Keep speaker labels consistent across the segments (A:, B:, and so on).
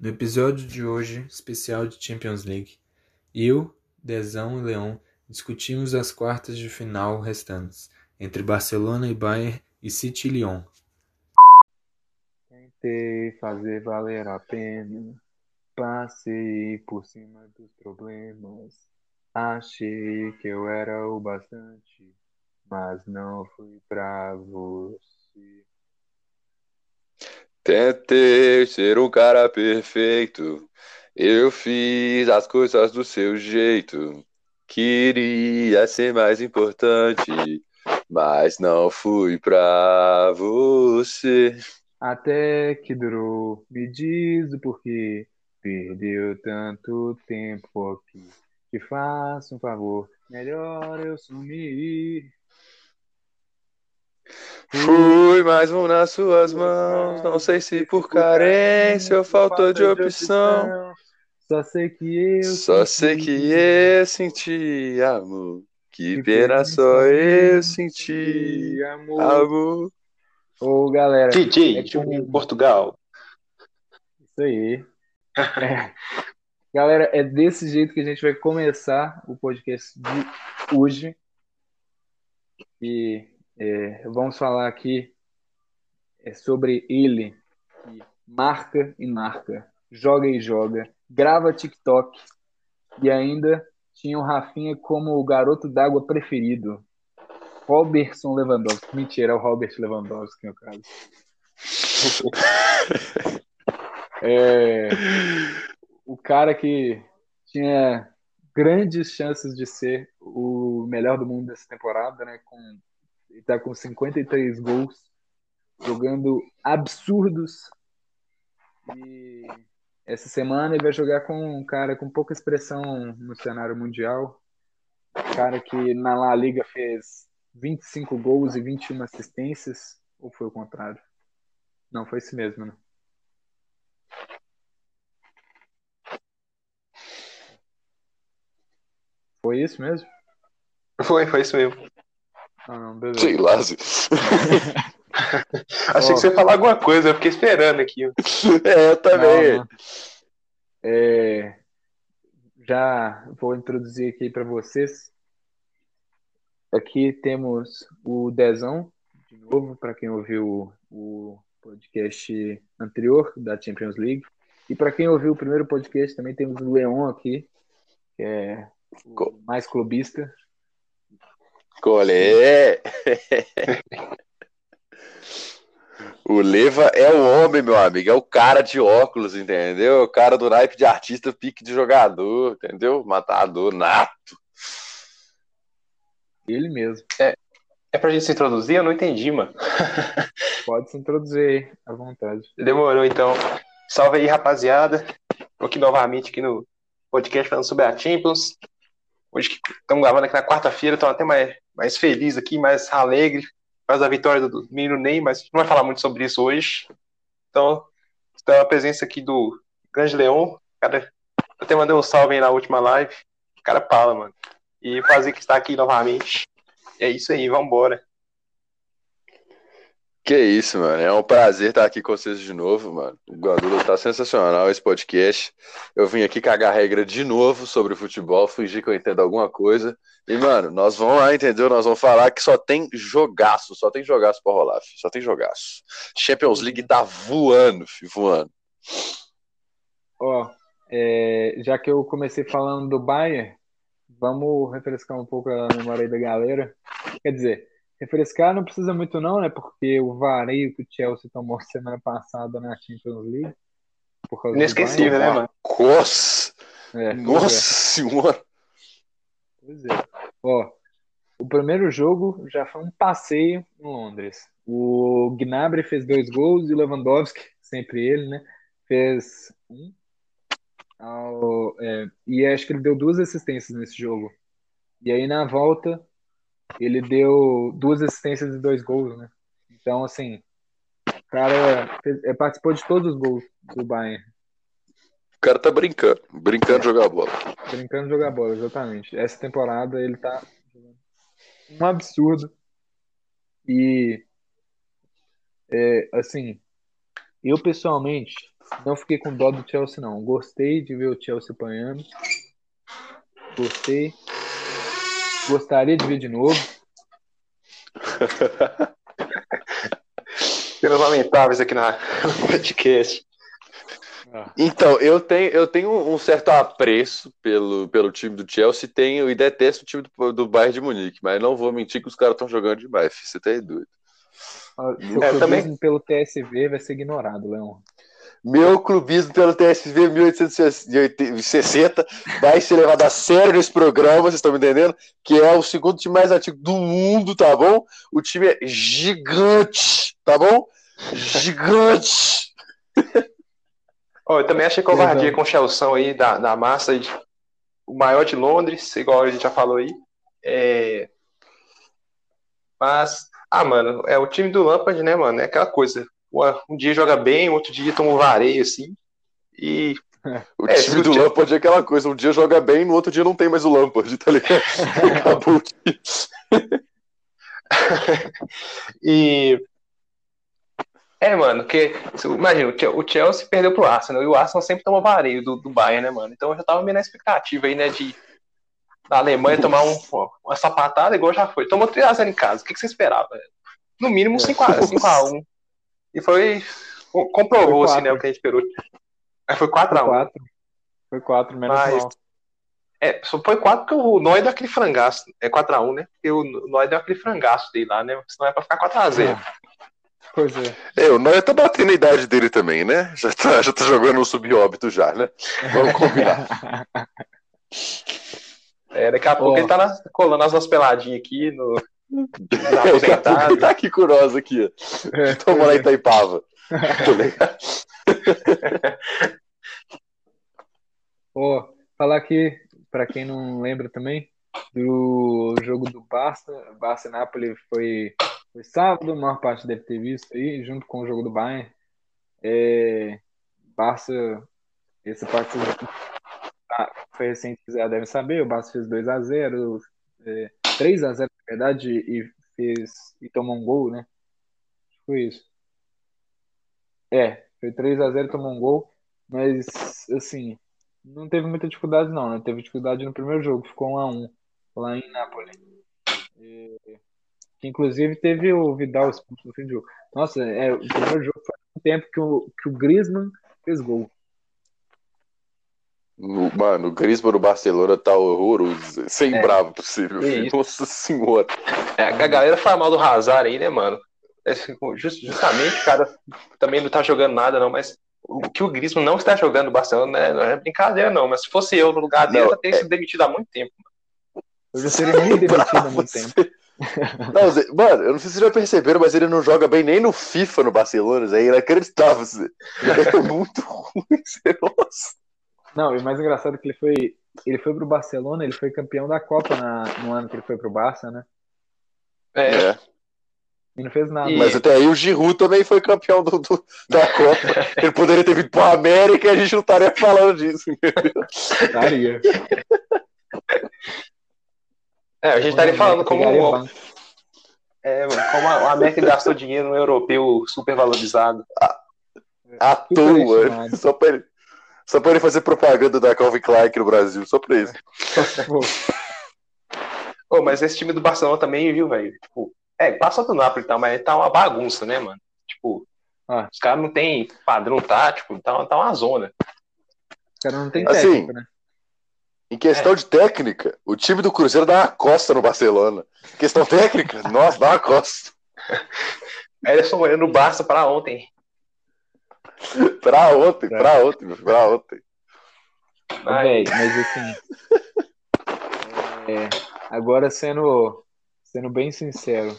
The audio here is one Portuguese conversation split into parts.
A: No episódio de hoje, especial de Champions League, eu, Dezão e Leão discutimos as quartas de final restantes, entre Barcelona e Bayern e City e Lyon.
B: Tentei fazer valer a pena, passei por cima dos problemas, achei que eu era o bastante, mas não fui pra você.
C: Tentei ser um cara perfeito. Eu fiz as coisas do seu jeito. Queria ser mais importante, mas não fui pra você.
B: Até que durou, me diz o porquê. Perdeu tanto tempo aqui. Te faço um favor, melhor eu sumir.
C: Fui mais um nas suas mãos, não sei se por carência ou falta de opção.
B: Só sei que eu
C: Só sei que eu senti amor. Que pena só eu senti
B: amor.
C: amor.
B: Ô, galera,
D: DJ,
B: É com-
D: Portugal.
B: isso aí. É. Galera, é desse jeito que a gente vai começar o podcast de hoje. E é, vamos falar aqui é, sobre ele, que marca e marca, joga e joga, grava TikTok e ainda tinha o Rafinha como o garoto d'água preferido. Robertson Lewandowski. Mentira, é o Robert Lewandowski, no caso. É, o cara que tinha grandes chances de ser o melhor do mundo dessa temporada, né? Com, ele tá com 53 gols, jogando absurdos. E essa semana ele vai jogar com um cara com pouca expressão no cenário mundial. Um cara que na La Liga fez 25 gols e 21 assistências. Ou foi o contrário? Não, foi isso mesmo, né? Foi isso mesmo?
D: Foi, foi isso mesmo.
B: Ah, não, beleza.
C: Sei lá. Zé.
D: Achei que você ia falar alguma coisa, eu fiquei esperando aqui.
C: É, eu também.
B: Não. É, já vou introduzir aqui para vocês. Aqui temos o Dezão, de novo, para quem ouviu o podcast anterior da Champions League. E para quem ouviu o primeiro podcast, também temos o Leon aqui, que é o mais clubista.
C: Colé. O Leva é o homem, meu amigo. É o cara de óculos, entendeu? O cara do naipe de artista, pique de jogador, entendeu? Matador, nato.
B: Ele mesmo.
D: É pra gente se introduzir? Eu não entendi, mano.
B: Pode se introduzir aí, à vontade.
D: Demorou, então. Salve aí, rapaziada. Tô aqui novamente aqui no podcast falando sobre a Champions. Hoje que estamos gravando aqui na quarta-feira, estou até mais, mais feliz aqui, mais alegre. Faz a vitória do menino Ney, mas não vai falar muito sobre isso hoje. Então, está a presença aqui do Grande Leão. Cara, até mandei um salve aí na última live. O cara fala, mano. E fazer que está aqui novamente. É isso aí, vambora.
C: Que isso, mano. É um prazer estar aqui com vocês de novo, mano. O Guadula tá sensacional esse podcast. Eu vim aqui cagar regra de novo sobre futebol, fingir que eu entendo alguma coisa. E, mano, nós vamos lá, entendeu? Nós vamos falar que só tem jogaço, só tem jogaço pra rolar, filho. Só tem jogaço. Champions League tá voando, filho, voando.
B: Ó, é, já que eu comecei falando do Bayern, vamos refrescar um pouco a memória aí da galera. Quer dizer, refrescar não precisa muito não, né? Porque o vareio que o Chelsea tomou semana passada na Champions League. Por causa do
D: Inesquecível, né, mano?
C: Nossa!
B: É, pois
C: Nossa
B: é,
C: senhora!
B: pois é. Ó, o primeiro jogo já foi um passeio em Londres. O Gnabry fez dois gols e o Lewandowski, sempre ele, né? Fez um. Ao- é, e acho que ele deu duas assistências nesse jogo. E aí na volta ele deu duas assistências e dois gols, né? Então, assim, o cara fez- é, participou de todos os gols do Bayern.
C: O cara tá brincando, brincando de jogar bola.
B: Brincando de jogar bola, exatamente. Essa temporada ele tá um absurdo. E, é, assim, eu pessoalmente não fiquei com dó do Chelsea, não. Gostei de ver o Chelsea apanhando. Gostei. Gostaria de ver de novo.
D: Pelos lamentáveis aqui na podcast.
C: Então, eu tenho, eu tenho um certo apreço pelo, pelo time do Chelsea tenho, e detesto o time do, do Bayern de Munique, mas não vou mentir que os caras estão jogando demais, filho, você tá doido.
B: O
D: É, também-
B: pelo TSV vai ser ignorado, Leão.
C: Meu clubismo pelo TSV 1860 vai ser levado a sério nesse programa, vocês estão me entendendo? Que é o segundo time mais antigo do mundo, tá bom? O time é gigante, tá bom? Gigante!
D: Ó, eu também achei covardia com o Chelsea aí da, da massa, aí, o maior de Londres, igual a gente já falou aí. É... Mas, ah, mano, é o time do Lampard, né, mano? É aquela coisa. Um dia joga bem, outro dia toma um vareio, assim. E
C: O
D: É,
C: time do
D: time-
C: Lampard é aquela coisa, um dia joga bem, no outro dia não tem mais o Lampard, tá ligado? Acabou o time.
D: E. É, mano, que. Imagina, o Chelsea perdeu pro Arsenal, e o Arsenal sempre toma vareio do, do Bayern, né, mano? Então eu já tava meio na expectativa aí, né, de. Da Alemanha tomar um, uma sapatada igual já foi. Tomou 3x0 em casa. O que, que você esperava? No mínimo 5x1. E foi. co- Comprovou,
B: Foi
D: assim, né,
B: quatro.
D: o que a gente esperou. Aí foi
B: Foi
D: 4x1.
B: quatro. Foi quatro, menos
D: Mas-
B: mal.
D: É, só foi 4 porque o Noy deu aquele frangaço. É 4x1, né? Porque o Noy deu aquele frangaço dele lá, né? Senão é pra ficar 4x0.
B: Pois é.
C: É, o Noia tá batendo a idade dele também, né? Já tá, já tá jogando no subóbito já, né? Vamos combinar.
D: É, daqui a pouco
B: Ó.
D: ele tá na- colando as nossas peladinhas aqui no.
C: Pouco
D: aposentado.
C: tá aqui nós aqui.
B: É,
C: Toma lá em Itaipava. Tá ligado?
B: Ó, falar aqui, pra quem não lembra também, do jogo do Barça, Barça e Napoli foi, foi sábado, a maior parte deve ter visto aí, junto com o jogo do Bayern. É, Barça, essa partida tá, foi recente, já devem saber, o Barça fez 2x0, é, 3x0 na verdade, e fez e tomou um gol, né? Foi isso. É, foi 3x0 e tomou um gol, mas assim, não teve muita dificuldade, não, né? Teve dificuldade no primeiro jogo, ficou 1 a 1 lá em Nápoles. E, que, inclusive teve o Vidal expulso no fim do jogo. Nossa, é, o primeiro jogo foi um tempo que o, que o Griezmann fez gol.
C: No- Mano, o Griezmann do Barcelona tá horroroso. Sem
D: É.
C: bravo possível. Nossa senhora.
D: É, a galera fala mal do Hazard aí, né, mano? É, just- justamente, o cara também não tá jogando nada, não, mas o que o Griezmann não está jogando no Barcelona né, não é brincadeira, não. Mas se fosse eu no lugar dele,
C: Não,
D: eu já teria sido demitido há muito tempo.
B: Eu já seria muito demitido há muito tempo.
C: Não, mano, eu não sei se vocês já perceberam, mas ele não joga bem nem no FIFA no Barcelona, Zé. É inacreditável. Zé. Ele é muito ruim, Zé. Nossa.
B: Não, e o mais engraçado é que ele foi, ele foi pro Barcelona, ele foi campeão da Copa na, no ano que ele foi pro Barça, né?
D: É,
C: É.
B: E não fez nada.
D: E-
C: Mas até aí o Giroud também foi campeão do, do- da Copa. Ele poderia ter vindo pro América e a gente não estaria falando disso.
B: Estaria.
D: é, a gente estaria falando como, é, como a, a América gastou dinheiro no europeu supervalorizado.
C: À toa.
B: estimado.
C: Só pra, ele, só pra ele fazer propaganda da Calvin Klein no Brasil. Só pra isso.
B: Pô,
D: Ô, mas esse time do Barcelona também, viu, velho? Tipo, é, passa do Napoli e tal, mas tá uma bagunça, né, mano? Tipo,
B: Ah.
D: os caras não tem padrão tático, tá, tá uma zona.
B: o cara não tem
C: Assim,
B: técnico, né?
C: Em questão de técnica, o time do Cruzeiro dá uma costa no Barcelona. Questão técnica, nossa, dá uma costa.
D: Ederson Moreno no Barça pra ontem.
C: Pra ontem, pra ontem, meu, pra ontem.
B: Véi, mas assim. é, agora sendo, sendo bem sincero,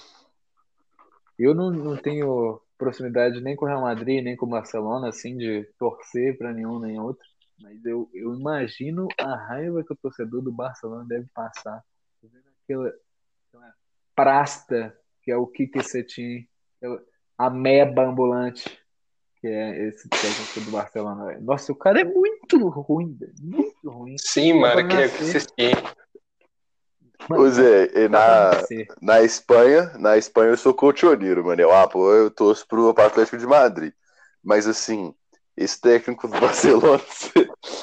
B: eu não, não tenho proximidade nem com o Real Madrid, nem com o Barcelona, assim, de torcer para nenhum nem outro. Mas eu, eu imagino a raiva que o torcedor do Barcelona deve passar. Vendo aquela, aquela prasta que é o Kike Setien, aquela ameba ambulante que é esse técnico do Barcelona. velho. Nossa, o cara é muito ruim, velho. Muito ruim.
D: Sim, mano, que, têm.
C: Ô Zé, e na, na Espanha, na Espanha eu sou colchoneiro, mano. Eu apoio, eu torço pro Atlético de Madrid. Mas assim, esse técnico do Barcelona,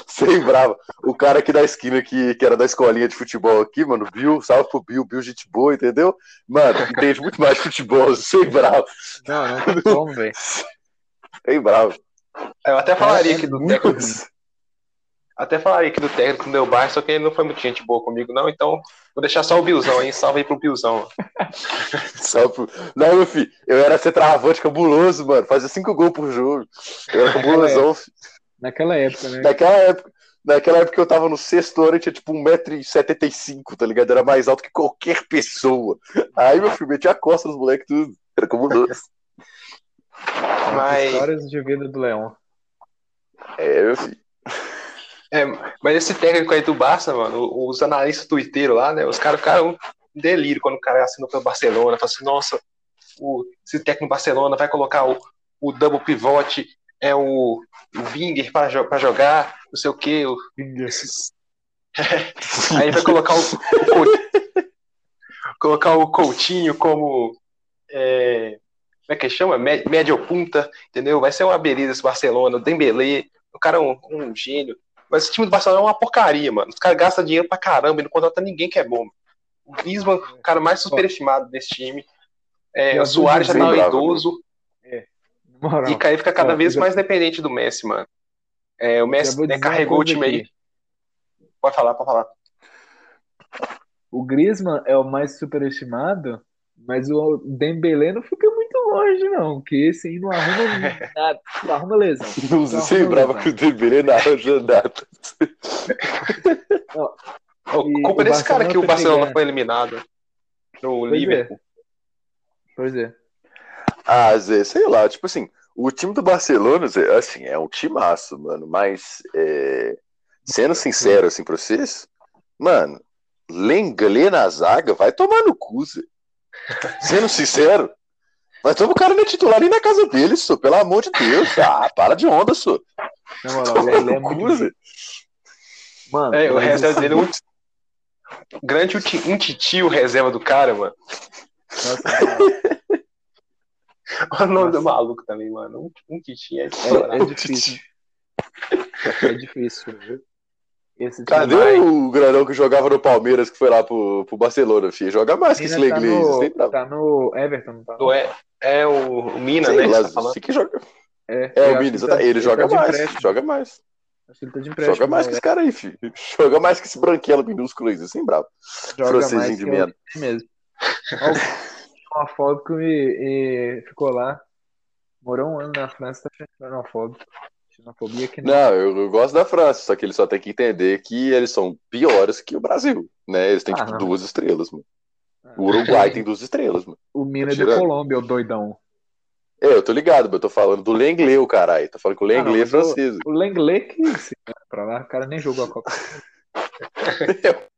C: sem brava. O cara aqui da esquina que, que era da escolinha de futebol aqui, mano, Bill, salve pro Bill, Bill gente boa, entendeu? Mano, entende muito mais de futebol, sem bravo.
B: Não, não tem como, velho.
C: Sem bravo.
D: Eu até falaria aqui do técnico. Até falaria aqui do técnico do meu bairro, só que ele não foi muito gente boa comigo, não. Então, vou deixar só o Bilzão aí. Salve aí pro Bilzão.
C: Salve pro... Não, meu filho, eu era centroavante cabuloso, mano. Fazia cinco gols por jogo. Eu era cabulosão, filho.
B: Naquela época, né?
C: Naquela época. Naquela época eu tava no sexto ano e tinha tipo 1,75m, tá ligado? Era mais alto que qualquer pessoa. Aí, meu filho, metia a costa nos moleques tudo. Era cabuloso.
B: Mas... Histórias de vida do Leão.
C: É, filho.
D: É, mas esse técnico aí do Barça, mano, os analistas tuiteiros lá, né? Os caras ficaram um delírio quando o cara assinou pelo Barcelona. Falaram assim, nossa, o, esse técnico do Barcelona vai colocar o, o double pivot, é o, o Winger para jogar, não sei o que. O, esses... aí vai colocar o, o colocar o Coutinho como é, como é que chama? Médio punta, entendeu? Vai ser uma beleza esse Barcelona, o Dembélé, o cara é um, um gênio. Mas esse time do Barcelona é uma porcaria, mano. Os caras gastam dinheiro pra caramba e não contrata ninguém que é bom. O Griezmann, o cara mais superestimado desse time. É, o Soares já tá idoso. É. E Caí fica cada vez mais dependente do Messi, mano. É, o Messi né, carregou o time aqui. aí. Pode falar, pode falar.
B: O Griezmann é o mais superestimado, mas o Dembélé não fica longe, não, que esse aí não arruma nada, não arruma lesão.
C: Não sei brava com o Dembélé na nada.
D: O culpa desse cara que o Barcelona foi eliminado no pois é. Liverpool. É.
B: Pois é.
C: Ah, Zé, sei lá, tipo assim, o time do Barcelona, Zé, assim, é um timaço, mano, mas é... sendo sincero, assim, pra vocês, mano, Lenglet na zaga vai tomar no cu, Zé. Sendo sincero, mas todo o cara não é titular ali na casa dele, só, pelo amor de Deus. Ah, para de onda, só.
B: Na moral, ele é muito.
D: Mano, é, o reserva dele é um. Grande um titio reserva do cara, mano. Nossa, Olha o nome do maluco também, mano. Um, um titio é,
B: é, é difícil. É difícil, viu?
C: Esse Cadê vai... o grandão que jogava no Palmeiras, que foi lá pro, pro Barcelona, filho? Joga mais que esse tá
B: inglês. No, tá no Everton, não tá?
D: No... É, é o, o Mina, né? Lá,
C: tá que joga. É, é o Mina, ele, tá, ele joga tá mais. Joga mais.
B: Acho que ele tá de empréstimo.
C: Joga mais que esse cara aí, filho. Joga mais que esse branquelo minúsculo aí, assim, bravo.
B: Joga Francesinho mais de merda. mesmo. uma foto que e, ficou lá. Morou um ano na França, tá xenofóbico. Xenofobia que
C: não. Não, eu, eu, gosto da França, só que ele só tem que entender que eles são piores que o Brasil, né? Eles têm, ah, tipo, não. duas estrelas, mano. O Uruguai tem duas estrelas, mano.
B: O Mina tá da Colômbia, o doidão.
C: É, eu tô ligado, mas eu tô falando do Lenglet, o caralho. Tô falando que o Lenglet ah, é francês.
B: O, o Lenglet que se pra lá, o cara nem jogou a Copa.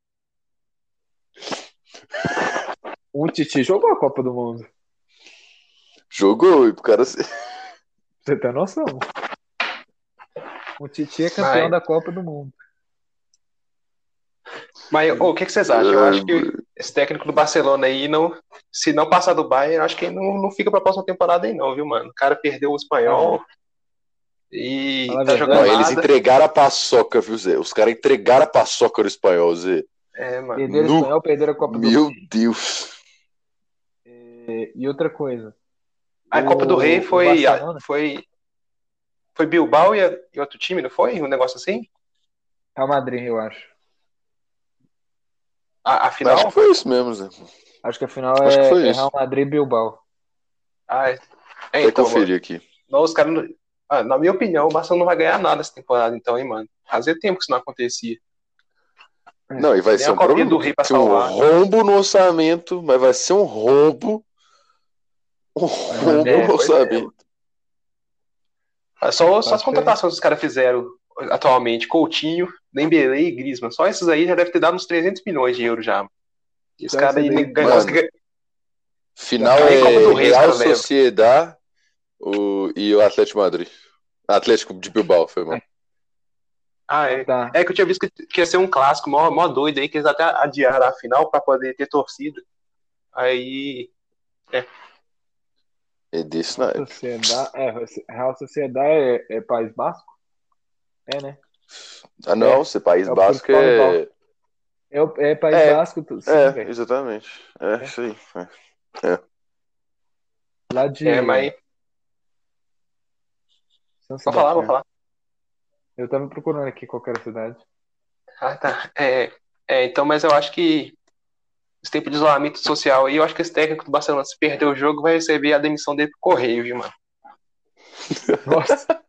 B: o Titi jogou a Copa do Mundo.
C: Jogou, e pro cara. Você
B: tem noção. O Titi é campeão Vai. da Copa do Mundo.
D: Mas oh, o que, que, vocês acham? Eu acho que esse técnico do Barcelona aí, não, se não passar do Bayern, eu acho que ele não, não fica pra próxima temporada aí, não, viu, mano? O cara perdeu o espanhol. E tá jogando.
C: Não, eles entregaram a paçoca, viu, Zé? Os caras entregaram a paçoca no espanhol, Zé.
B: É, mano. Perderam no... o espanhol, perderam a Copa
C: do Meu Deus.
B: E, e outra coisa.
D: A o... Copa do Rei foi, foi, foi Bilbao e, e outro time, não foi? Um negócio assim?
B: Real Madrid, eu acho.
D: A, a final?
C: Acho que foi isso mesmo, Zé.
B: Acho que a final Acho é, é Real Madrid e Bilbao.
D: Ah, é. é
C: então, conferir aqui.
D: Não, os caras. Ah, na minha opinião, o Barcelona não vai ganhar nada essa temporada, então, hein, mano. Fazia tempo que isso não acontecia.
C: Não, e vai Tem ser um problema. Do Rei pra salvar. um rombo no orçamento, mas vai ser um rombo. Um rombo é, no orçamento.
D: É. Só, só as contratações que os caras fizeram atualmente, Coutinho, Dembélé e Griezmann. Só esses aí já deve ter dado uns 300 milhões de euros já. E os caras aí ganham.
C: Final é Real Sociedade o, e o Atlético Madrid. Atlético de Bilbao, foi mal.
D: Ah, é.
B: Tá.
D: É que eu tinha visto que, que ia ser um clássico mó, mó doido aí, que eles até adiaram a final pra poder ter torcida. Aí.
C: É desse na época.
B: Sociedade, é, Real Sociedade é, é País Basco? É, né?
C: Ah, não, você País
B: É
C: Basco é.
B: É, o- é País
C: É,
B: Basco, tu- sim,
C: É,
B: velho.
C: exatamente. É,
B: É.
C: isso aí. É.
B: Lá de.
D: É, mas. Vou falar, vou falar.
B: Eu tava procurando aqui qual que era a cidade.
D: Ah, tá. É, é, então, mas eu acho que esse tempo de isolamento social aí, eu acho que esse técnico do Barcelona, se perder o jogo, vai receber a demissão dele pro correio, viu, mano?
B: Nossa.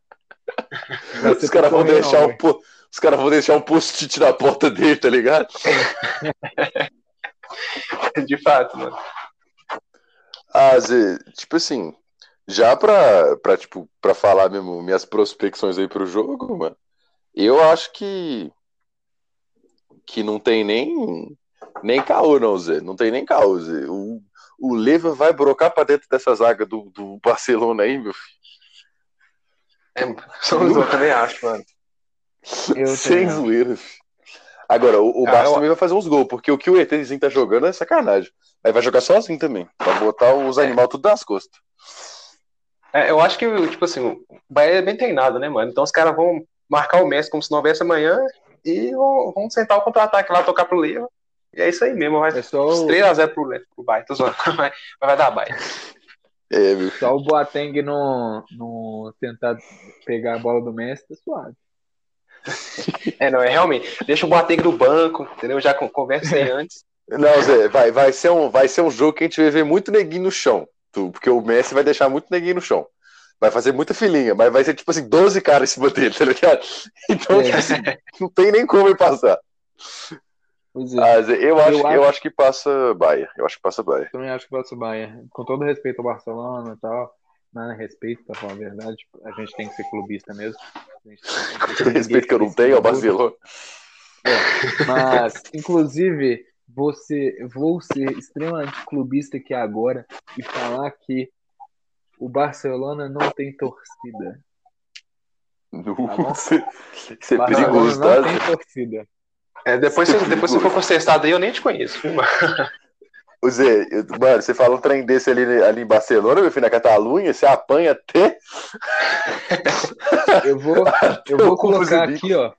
C: Os caras vão deixar
B: não,
C: um po- Os caras vão deixar um post-it na porta dele, tá ligado?
D: De fato, mano.
C: Ah, Zé, tipo assim, já pra, pra, tipo, pra falar mesmo minhas prospecções aí pro jogo, mano, eu acho que que não tem nem nem caô, não, Zé. Não tem nem caô, Zé. O, o Leva vai brocar pra dentro dessa zaga do, do Barcelona aí, meu filho.
D: É, somos eu também acho, mano.
B: Eu
C: Sem zoeira. filho. Agora, o, o
D: Ah,
C: Barça
D: eu-
C: também vai fazer uns gols, porque o que o ETzinho tá jogando é sacanagem. Aí vai jogar sozinho também, pra botar os
D: É.
C: animais tudo nas costas.
D: É, eu acho que, tipo assim, o Bahia é bem treinado, né, mano? Então os caras vão marcar o Messi como se não houvesse amanhã e vão, vão sentar o contra-ataque lá, tocar pro Leva. E é isso aí mesmo, vai
B: É só o,
D: 3x0 pro, pro Bahia, tô zoando. Mas vai dar Bahia.
C: É, meu
B: só o Boateng não, não tentar pegar a bola do Messi, tá suave.
D: É, não, é realmente. Deixa o Boateng no banco, entendeu? Já con- conversei antes.
C: Não, Zé, vai, vai, ser um, vai ser um jogo que a gente vai ver muito neguinho no chão. Tu- porque o Messi vai deixar muito neguinho no chão. Vai fazer muita filinha, mas vai ser tipo assim, 12 caras em cima dele, tá ligado? Então,
B: É.
C: assim, não tem nem como ele passar.
B: Pois é.
C: Ah, Zé, eu, acho,
B: Eu
C: eu,
B: acho-
C: acho... que passa Bahia. Eu acho que passa Bahia.
B: Também acho que passa Bayern. Com todo respeito ao Barcelona e tal, nada respeito, pra falar a verdade, tipo, a gente tem que ser clubista mesmo. Tem
C: Com todo respeito que eu não tenho ao Barcelona.
B: Mas, inclusive, você, vou ser extremamente clubista aqui agora e falar que o Barcelona não tem torcida.
C: Nossa, Isso é
B: Barcelona
C: perigoso,
B: não
C: tá?
B: tem
C: Zé?
B: torcida.
D: É, depois, você, depois você for processado aí, eu nem te conheço, viu, mano?
C: Ô, Zé, eu- mano, você fala um trem desse ali, ali em Barcelona, meu filho, na Catalunha, você apanha até.
B: Eu vou, eu vou colocar aqui, ó.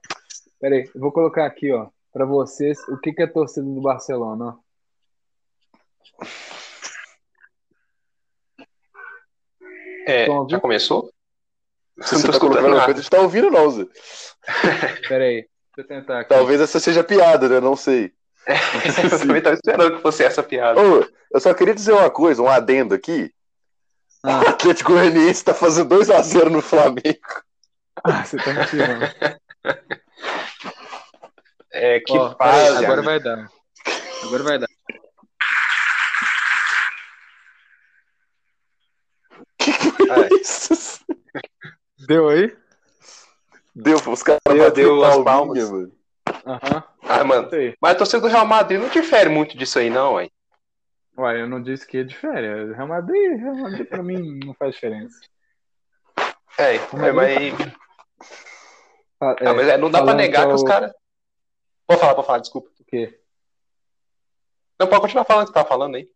B: Pera aí, eu vou colocar aqui, ó, pra vocês o que, que é torcida do Barcelona, ó.
D: É,
B: Tom,
D: já
B: viu?
D: começou?
C: Você
D: tô
C: tá colocando
D: escutando nada.
C: coisa, a gente tá ouvindo, não, Zé.
B: Pera aí, deixa eu tentar aqui.
C: Talvez essa seja piada, né? Não sei.
D: Eu também tava esperando que fosse essa piada.
C: Ô, eu só queria dizer uma coisa, um adendo aqui. O
B: Ah,
C: Atlético Goianiense tá fazendo 2x0 no Flamengo.
B: ah, você tá me tirando.
D: É, que
B: aí,
D: fase.
B: agora vai dar. Agora vai dar.
D: É.
C: Isso.
B: Deu aí?
C: Deu, os caras
D: deu as
C: palminha,
D: palmas.
C: mano.
B: Aham.
D: Ah, mano. Mas a torcida do Real Madrid não difere muito disso aí, não, ué.
B: Ué, eu não disse que é diferente. Real Madrid, Real Madrid pra mim não faz diferença.
D: É, é mas,
B: Fa-
D: ah, mas é, não dá pra negar que os
B: o-
D: caras. Pode falar, pode falar, desculpa.
B: O quê?
D: Não, pode continuar falando o que você tá falando aí.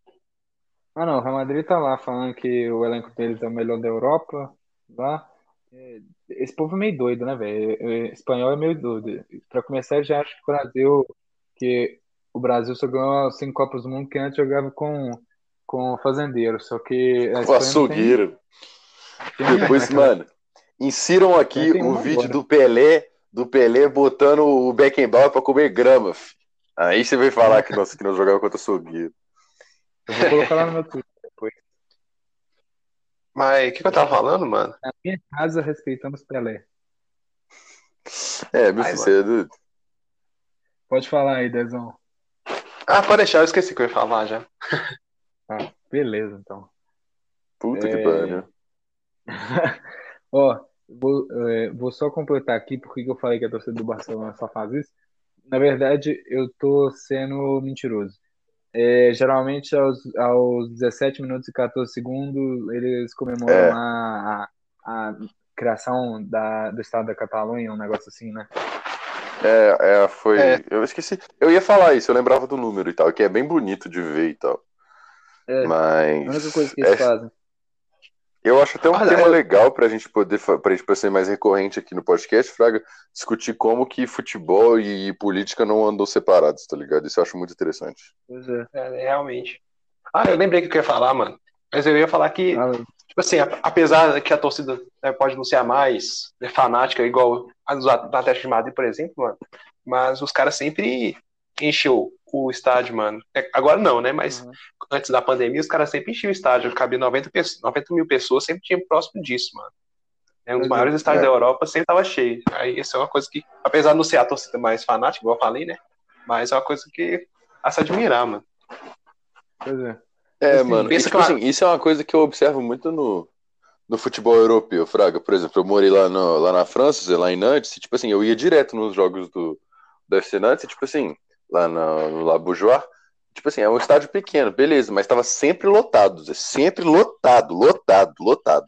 B: Ah, não, o Real Madrid tá lá falando que o elenco deles é o melhor da Europa. Lá. É, Esse povo é meio doido, né, velho? É, Espanhol é meio doido. Pra começar, eu já acho que o Brasil, que o Brasil só ganhou cinco Copas do Mundo que antes jogava com, com o fazendeiro. Só que
C: O
B: tem-
C: açougueiro.
B: tem
C: Depois,
B: né,
C: mano, insiram aqui
B: uma
C: vídeo
B: agora.
C: do Pelé, do Pelé botando o Beckenbauer pra comer grama, fi. Aí você vai falar que nós, que nós jogávamos contra o açougueiro.
B: Eu vou colocar lá no meu Twitter.
D: Mas o que, que eu tava falando, mano?
B: Na minha casa, respeitamos Pelé.
C: É, meu você é doido.
B: Pode falar aí, Dezão.
D: Ah, pode deixar, eu esqueci o que eu ia falar já.
B: Ah, beleza, então.
C: Puta que
B: É.
C: pariu.
B: Ó, vou, é, vou só completar aqui porque que eu falei que a torcida do Barcelona só faz isso. Na verdade, eu tô sendo mentiroso. É, geralmente, aos, aos 17 minutos e 14 segundos, eles comemoram
C: É.
B: a, a, a criação da, do estado da Catalunha, um negócio assim, né?
C: É, é, foi.
D: É.
C: Eu esqueci. Eu ia falar isso, eu lembrava do número e tal, que é bem bonito de ver e tal.
B: É, a
C: Mas.
B: única coisa que eles
C: é,
B: fazem.
C: Eu acho até um
D: Olha,
C: tema
D: eu-
C: legal pra gente poder, pra gente poder ser mais recorrente aqui no podcast, Fraga, discutir como que futebol e política não andam separados, tá ligado? Isso eu acho muito interessante.
B: Pois é.
D: É, realmente. Ah, eu lembrei que eu ia falar, mano. Mas eu ia falar que,
B: Fala.
D: tipo assim, a- apesar que a torcida né, pode não ser a mais né, fanática, igual a do Atlético de Madrid, por exemplo, mano, mas os caras sempre encheu o estádio, mano. É, agora não, né? Mas
B: Uhum.
D: antes da pandemia, os caras sempre enchiam o estádio. Cabia 90, pessoas, 90 mil pessoas, sempre tinha próximo disso, mano. É um dos
B: é.
D: maiores estádios
C: É.
D: da Europa, sempre tava cheio. Aí isso é uma coisa que, apesar de não ser a torcida mais fanática, igual eu falei, né? Mas é uma coisa que a se admirar, mano.
B: Pois é.
C: É,
B: Assim,
C: mano, e, tipo
D: que
C: assim, isso é uma coisa que eu observo muito no, no futebol europeu, Fraga. Por exemplo, eu morei lá, no, lá na França, lá em Nantes, e, tipo assim, eu ia direto nos jogos do, do FC Nantes, e, tipo assim, lá no, no La tipo assim, é um estádio pequeno, beleza, mas tava sempre lotado, sempre lotado, lotado, lotado.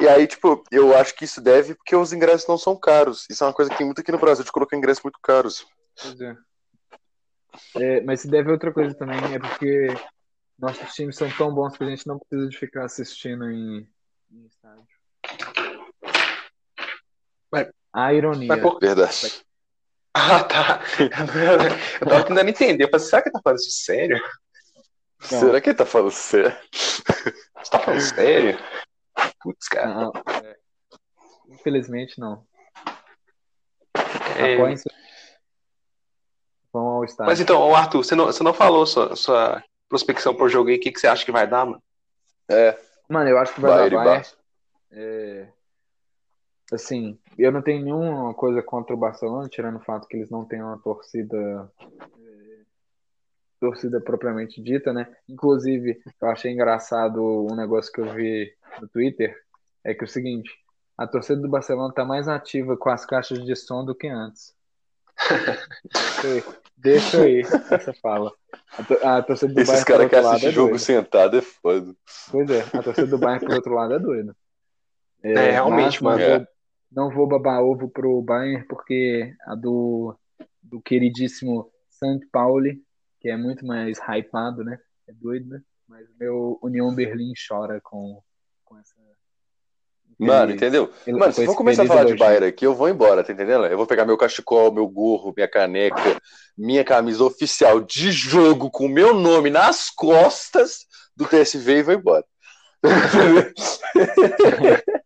C: E aí, tipo, eu acho que isso deve porque os ingressos não são caros. Isso é uma coisa que tem muito aqui no Brasil, de colocar ingressos muito caros.
B: É. É, mas se deve a outra coisa também, é porque nossos times são tão bons que a gente não precisa de ficar assistindo em, em estádio.
D: Mas-
B: A ironia.
D: Mas por...
C: Verdade.
D: Ah, tá. Eu tava tentando entender. Eu falei, será que ele tá falando isso sério?
B: Não.
C: Será que ele tá falando sério?
D: Você tá falando sério? Putz, cara.
B: Não, é. Infelizmente, não.
D: É,
B: Vão ao estádio.
D: Mas então, Arthur, você não, você não falou sua, sua prospecção por jogo aí. O que, que você acha que vai dar, mano?
C: É,
B: Mano, eu acho que vai
C: Bayern
B: dar Bayern. É, assim, eu não tenho nenhuma coisa contra o Barcelona, tirando o fato que eles não têm uma torcida é, torcida propriamente dita, né? Inclusive, eu achei engraçado um negócio que eu vi no Twitter, é que é o seguinte, a torcida do Barcelona tá mais ativa com as caixas de som do que antes. Deixa aí, deixa aí essa fala. A, to- a torcida do
C: Esses caras que assistem
B: é
C: jogo sentado é foda.
B: Pois é, a torcida do Bayern, por outro lado, é doida.
D: É, realmente,
B: mas
D: mano.
B: Não vou, babar ovo pro Bayern, porque a do, do queridíssimo St. Pauli, que é muito mais hypado, né? É doido, né? Mas meu União Berlim chora com, com essa.
C: Mano, entendeu?
B: ele-
C: Mano, se for começar a falar de. Bayern aqui, eu vou embora, tá entendendo? Eu vou pegar meu cachecol, meu gorro, minha caneca, minha camisa oficial de jogo com meu nome nas costas do TSV e vou embora.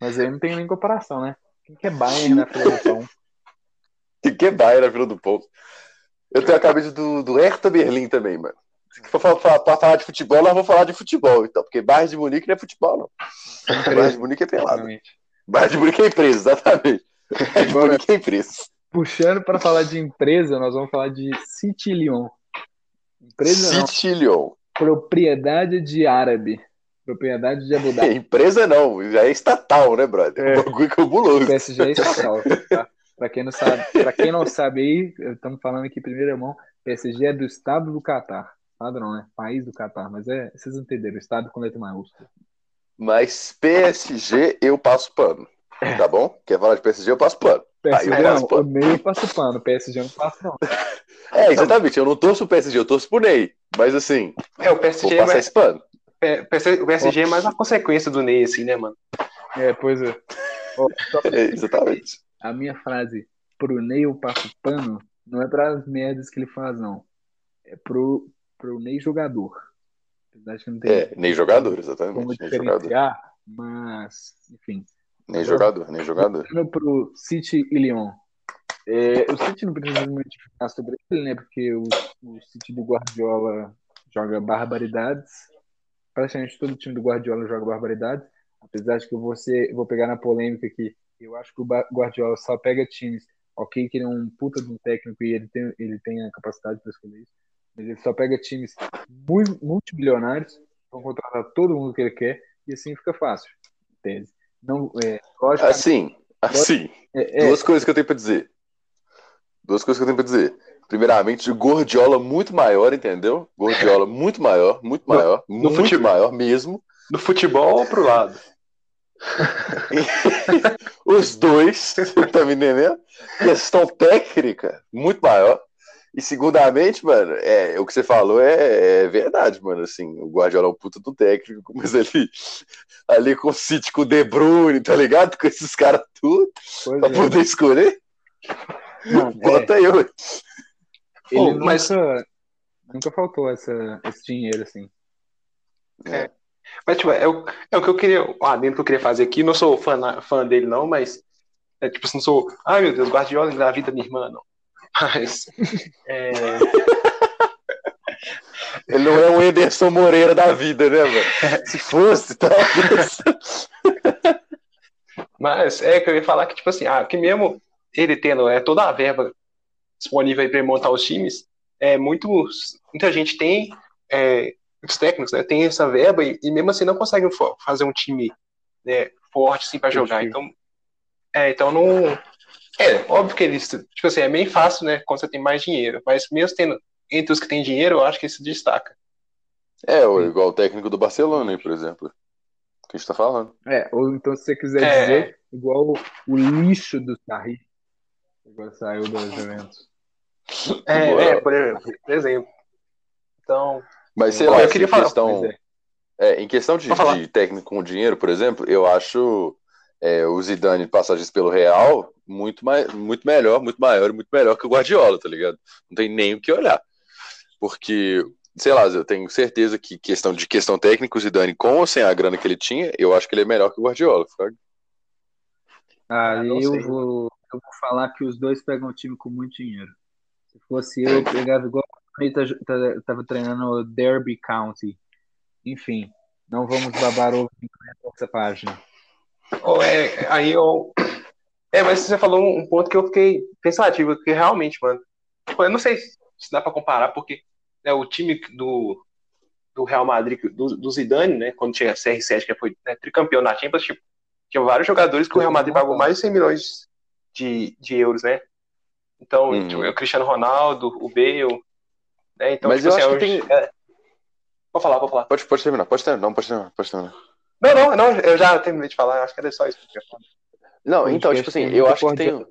B: Mas aí não tem nem comparação, né? Quem que é Bayern na fila do pão?
C: Tem que Bayern na Vila do Povo. Eu tenho a camisa do, do Hertha Berlim também, mano. Se for fa- fa- pra falar de futebol, nós vamos falar de futebol, então. Porque Bayern de Munique não é futebol, não. Bayern de Munique é pelado.
B: Exatamente.
C: Bayern de Munique é empresa, exatamente. Bayern de Munique é empresa.
B: Puxando para falar de empresa, nós vamos falar de City Lyon. Empresa não,
C: City Lyon.
B: propriedade de árabe. Propriedade de Abu Dhabi.
C: Empresa não, já é estatal, né, brother?
B: É.
C: O bagulho cabuloso.
B: PSG é estatal, tá? Pra quem não sabe, para quem não sabe aí, estamos falando aqui em primeira mão, PSG é do estado do Catar. Estado não, né? País do Catar, mas é, vocês entenderam, estado com letra maiúscula.
C: Mas PSG eu passo pano. Tá bom? Quer falar de PSG, eu passo pano.
B: PSG
C: Aí eu passo
B: não,
C: pano.
B: o Ney eu passo pano, PSG eu não passo não.
C: É, exatamente. Eu não torço pro PSG, eu torço pro Ney. Mas assim,
D: É, o
C: vou
D: PSG, é
C: passar
D: mais,
C: esse pano.
D: É, o PSG é mais uma consequência do Ney, assim, né, mano?
B: É, pois é.
C: É, exatamente.
B: A minha frase pro Ney eu passo pano não é para as merdas que ele faz, não. É pro, pro Ney jogador. Apesar de que não tem
C: É, nem jogador,
B: como
C: exatamente. Nem jogador.
B: diferenciar, mas, enfim.
C: Nem jogador, nem jogador.
B: Voltando pro City e Lyon. É, o City não precisa muito ficar sobre ele, né? Porque o, o City do Guardiola joga barbaridades. Praticamente todo time do Guardiola joga barbaridades. Apesar de que eu vou, ser, vou pegar na polêmica aqui. Eu acho que o Guardiola só pega times. Ok, que ele é um puta de um técnico e ele tem, ele tem a capacidade para escolher isso. Mas ele só pega times multimilionários, vão contratar todo mundo que ele quer e assim fica fácil. em Tese. Não, é,
C: Assim, assim.
B: é, é,
C: Duas coisas que eu tenho pra dizer. Duas coisas que eu tenho pra dizer. Primeiramente, Gordiola muito maior, entendeu? Gordiola muito maior, muito maior, muito
D: futebol.
C: maior mesmo.
D: Do futebol ou pro lado?
C: Os dois, tá me entendendo? Questão técnica muito maior. E segundamente, mano, é, o que você falou é, é verdade, mano. Assim, o Guardiola é um puta do técnico, mas ali, ali com o City, com o De Bruyne, tá ligado? Com esses caras tudo,
B: Pois
C: pra
B: é.
C: poder escolher,
B: Não, é,
C: bota eu.
B: Ele
D: Pô,
B: nunca,
D: mas-
B: nunca faltou essa, esse dinheiro, assim.
D: Mas, tipo, é o, é o que eu queria, o adendo que eu queria fazer aqui. Não sou fã, fã dele, não, mas, é, tipo, assim, não sou, ai meu Deus, Guardiola engravida minha irmã, não. Mas, é,
C: Ele não é um Ederson Moreira da vida, né, mano? Se fosse, tá?
D: mas é que eu ia falar que, tipo assim, ah, que mesmo ele tendo é, toda a verba disponível aí para montar os times, é, muitos, muita gente tem, é, muitos técnicos, né, tem essa verba e, e mesmo assim não conseguem fazer um time né, forte assim para jogar. Então, é, então não. É, óbvio que eles, tipo assim, é bem fácil, né, quando você tem mais dinheiro, mas mesmo tendo entre os que têm dinheiro, eu acho que isso destaca.
C: É, ou igual o técnico do Barcelona por exemplo. Que a gente tá falando.
B: É, ou então se você quiser
D: É.
B: dizer, igual o, o lixo do Sarri, agora saiu dos Juventus.
D: É,
C: Boa.
D: é, por exemplo. Por exemplo. Então,
C: Mas sei lá,
D: eu queria
C: em
D: falar-
C: questão,
B: é.
C: é, em questão de, de técnico com dinheiro, por exemplo, eu acho é, o Zidane de passagens pelo Real muito, mais, muito melhor, muito maior e muito melhor que o Guardiola, tá ligado? Não tem nem o que olhar. Porque, sei lá, eu tenho certeza que questão de questão técnica, o Zidane, com ou sem a grana que ele tinha, eu acho que ele é melhor que o Guardiola. fraga.
B: Ah, eu. Eu vou falar que os dois pegam um time com muito dinheiro. Se fosse eu, eu pegava igual ele tá- tá- tava treinando o Derby County. Enfim, não vamos babar ovo nessa página.
D: ou é, aí eu. É, mas você falou um ponto que eu fiquei pensativo, que realmente, mano. tipo, Eu não sei se dá pra comparar, porque né, o time do, do Real Madrid, do, do Zidane, né, quando tinha CR7, que foi né, tricampeão na Champions, tipo, tinha vários jogadores que o Real Madrid pagou mais de 100 milhões de, de euros, né? Então,
C: Uhum.
D: tipo, o Cristiano Ronaldo, o Bale, né? Então,
C: Mas
D: tipo
C: eu
D: assim,
C: acho que
D: hoje- é. Pode falar, pode falar.
C: Pode, pode terminar, pode terminar, não, pode terminar, pode terminar.
D: Não, não, não, eu já terminei de falar, acho que era só isso. que eu ia falar.
C: Não, então, tipo assim,
B: tem
C: eu acho que tem.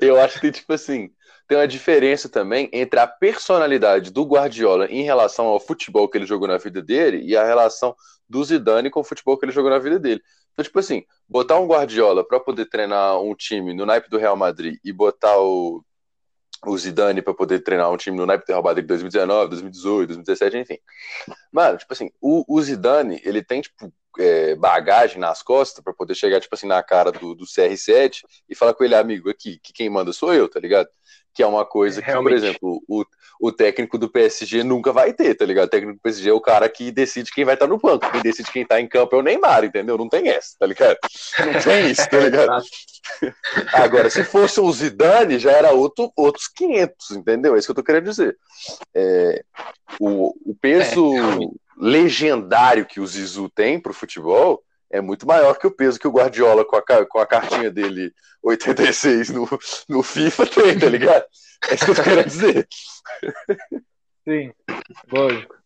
C: eu acho que tem, tipo assim, tem uma diferença também entre a personalidade do Guardiola em relação ao futebol que ele jogou na vida dele e a relação do Zidane com o futebol que ele jogou na vida dele. Então, tipo assim, botar um Guardiola para poder treinar um time no naipe do Real Madrid e botar o, o Zidane para poder treinar um time no naipe do Real Madrid de 2019, 2018, 2017, enfim. Mano, tipo assim, o, o Zidane, ele tem, tipo, é, bagagem nas costas para poder chegar, tipo assim, na cara do, do CR7 e falar com ele, amigo, aqui, que quem manda sou eu, tá ligado? Que é uma coisa
D: É,
C: que, por
D: realmente.
C: exemplo, o, o técnico do PSG nunca vai ter, tá ligado? O técnico do PSG é o cara que decide quem vai estar no banco. Quem decide quem tá em campo é o Neymar, entendeu? Não tem essa, tá ligado? Não tem isso, tá ligado? Agora, se fosse o Zidane, já era outro, outros 500, entendeu? É isso que eu tô querendo dizer. É, o, o peso
D: É.
C: legendário que o Zizu tem pro futebol é muito maior que o peso que o Guardiola com a, com a cartinha dele 86 no, no FIFA tem, tá ligado? É isso que eu tô querendo dizer.
B: Sim, lógico.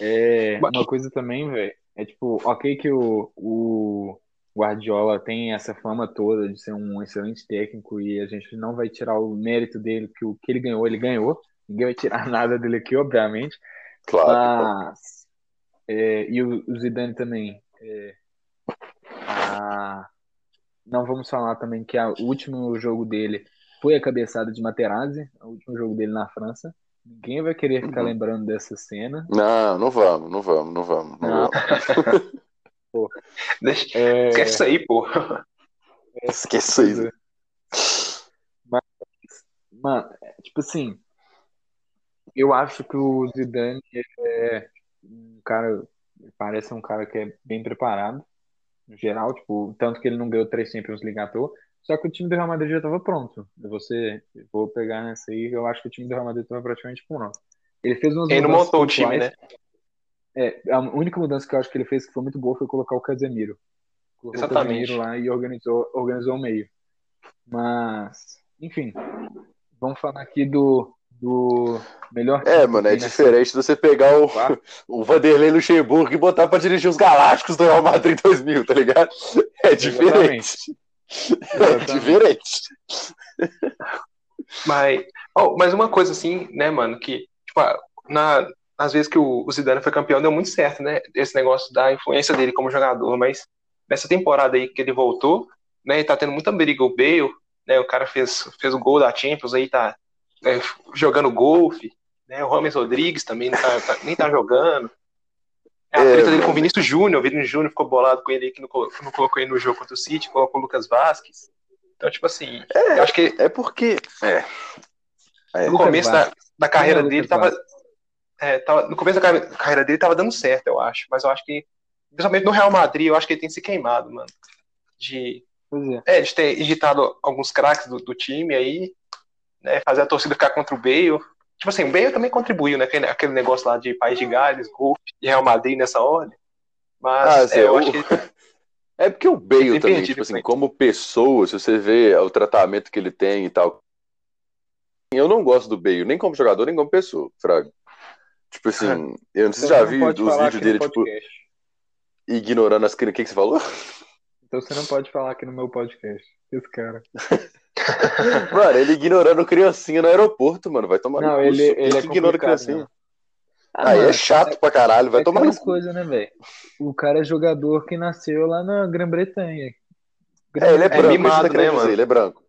B: É, uma coisa também, velho, é tipo, ok que o, o Guardiola tem essa fama toda de ser um excelente técnico e a gente não vai tirar o mérito dele, que o que ele ganhou, ele ganhou. Ninguém vai tirar nada dele aqui, obviamente.
C: Claro.
B: Mas, é, e o, o Zidane também. é, a- não vamos falar também que a- o último jogo dele foi a cabeçada de Materazzi, o último jogo dele na França. Ninguém vai querer ficar
C: Uhum.
B: lembrando dessa cena.
C: Não, não vamos, não vamos, não vamos. Não
B: Não.
C: vamos.
D: Deixa,
B: É,
D: esquece aí, pô.
C: Esqueça isso.
B: Mano, é, tipo assim, eu acho que o Zidane é um cara, parece um cara que é bem preparado, no geral, tipo, tanto que ele não ganhou três Champions League à toa, só que o time do Real Madrid já estava pronto. Eu vou, ser- eu vou pegar nessa aí, eu acho que o time do Real Madrid estava praticamente pronto. Ele fez umas
D: Ele não montou o time,
B: pontuais.
D: né?
B: É, a única mudança que eu acho que ele fez que foi muito boa foi colocar o Casemiro. Colocou
D: Exatamente.
B: o Casemiro lá e organizou, organizou o meio. Mas, enfim, vamos falar aqui do do melhor
C: É, mano, é diferente de você pegar o, o Vanderlei Luxemburgo e botar pra dirigir os Galácticos do Real Madrid em 2000, tá ligado? É diferente. É
B: Exatamente.
C: diferente.
D: Mas, oh, mas uma coisa assim, né, mano, que, tipo, na, às vezes que o, o Zidane foi campeão, deu muito certo, né? Esse negócio da influência dele como jogador, mas nessa temporada aí que ele voltou, né, e tá tendo muita briga, o Bale, né, o cara fez, fez o gol da Champions aí, tá é, jogando golfe, né, o Rames Rodrigues também não tá- tá- nem tá jogando. É, a
C: É,
D: treta dele com o Vinícius Júnior, o Vinícius Júnior ficou bolado com ele que não, não colocou ele no jogo contra o City, colocou o Lucas Vasquez. Então, tipo assim, eu acho que
C: É porque. É. É.
D: no
B: Lucas
D: começo da,
B: Vasquez.
D: da carreira
B: é
D: dele tava, é, tava- no começo da carre- carreira dele tava dando certo, eu acho, mas eu acho que principalmente no Real Madrid, eu acho que ele tem se queimado, mano. De,
B: Pois é.
D: é, de ter irritado alguns craques do, do time aí, né, fazer a torcida ficar contra o Bale. Tipo assim, o Bale também contribuiu, né, aquele, aquele negócio lá de País de Gales, Golf e Real Madrid nessa ordem. Mas
C: Ah,
D: é,
C: Zé,
D: eu
C: o-
D: acho que
C: É porque o Bale também, tipo assim, como pessoa, se você vê o tratamento que ele tem e tal. Eu não gosto do Bale, nem como jogador, nem como pessoa, Fraga. Tipo assim, eu não sei se
B: Então
C: já
B: você não
C: vi
B: pode
C: os vídeos dele, tipo, ignorando as crianças. O que, que você falou?
B: Então você não pode falar aqui no meu podcast. Esse cara.
C: Mano, ele ignorando criancinha no aeroporto, mano. Vai tomar
B: Não,
C: no cu.
B: ele-
C: Quem
B: ele é
C: que ignora criancinha?
B: né?
C: Aí é
B: mano,
C: chato pra caralho, vai
B: é
C: tomar no cu.
B: né, velho? O cara é jogador que nasceu lá na Grã-Bretanha.
C: É, ele é
D: É
C: branco,
D: mimado,
C: que eu quero
D: né,
C: dizer,
D: mano?
C: ele é branco.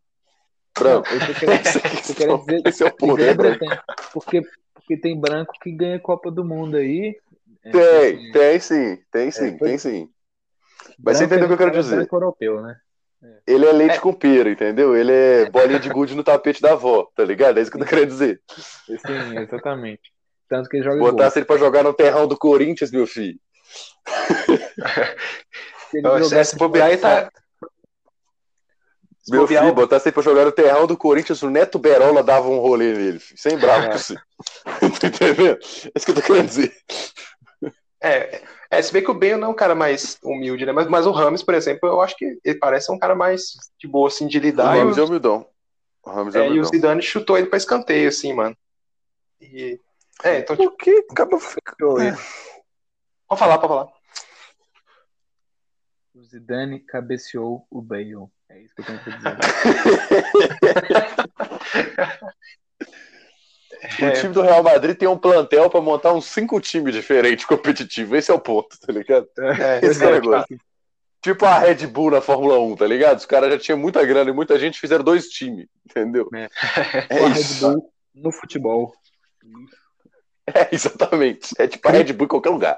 C: Branco.
B: Não, eu tô querendo,
C: Esse,
B: eu quero dizer
C: esse é o
B: que
C: ponto, ele é branco.
B: Porque, porque tem branco que ganha Copa do Mundo aí. É,
C: Tem,
B: assim,
C: tem sim, tem sim,
B: É,
C: tem sim. Mas você entendeu o que eu quero
B: é
C: dizer?
B: branco europeu, né?
C: Ele é leite com pera, entendeu? Ele é bolinha de gude no tapete da avó, tá ligado? É isso que eu tô querendo dizer.
B: Sim, exatamente. Tanto que ele joga
C: Botasse ele pra jogar no terrão do Corinthians, meu filho.
B: Se ele
D: Ó,
B: jogasse
D: se bobear aí tá. Se
C: Meu
D: bobear,
C: filho,
D: o-
C: botasse ele pra jogar no terrão do Corinthians, o Neto Berola dava um rolê nele, filho. Sem bravo
B: É.
C: com você. tá entendendo? É isso que eu tô querendo dizer.
D: É, é, se bem que o Bale não é um cara mais humilde, né? Mas, mas o Rames, por exemplo, eu acho que ele parece um cara mais de boa, assim, de
C: O
D: lidar. E
C: Ramos é
D: o,
C: humildão. O Ramos é
D: é, e o
C: humildão.
D: Zidane chutou ele pra escanteio, assim, mano. E, é, então, tipo,
C: O que? Acaba...
B: É.
D: pode falar, pode falar.
B: O Zidane cabeceou o Bale. É isso que eu tenho pra dizer.
C: O
D: É.
C: time do Real Madrid tem um plantel pra montar uns cinco times diferentes competitivos. Esse é o ponto, tá ligado?
D: É,
C: Esse é o
D: é,
C: negócio. Tipo a Red Bull na Fórmula 1, tá ligado? Os caras já tinham muita grana e muita gente fizeram dois times, entendeu?
B: É.
C: É
B: a Red
C: isso.
B: Bull no futebol.
C: É, exatamente. É tipo a Red Bull em qualquer lugar.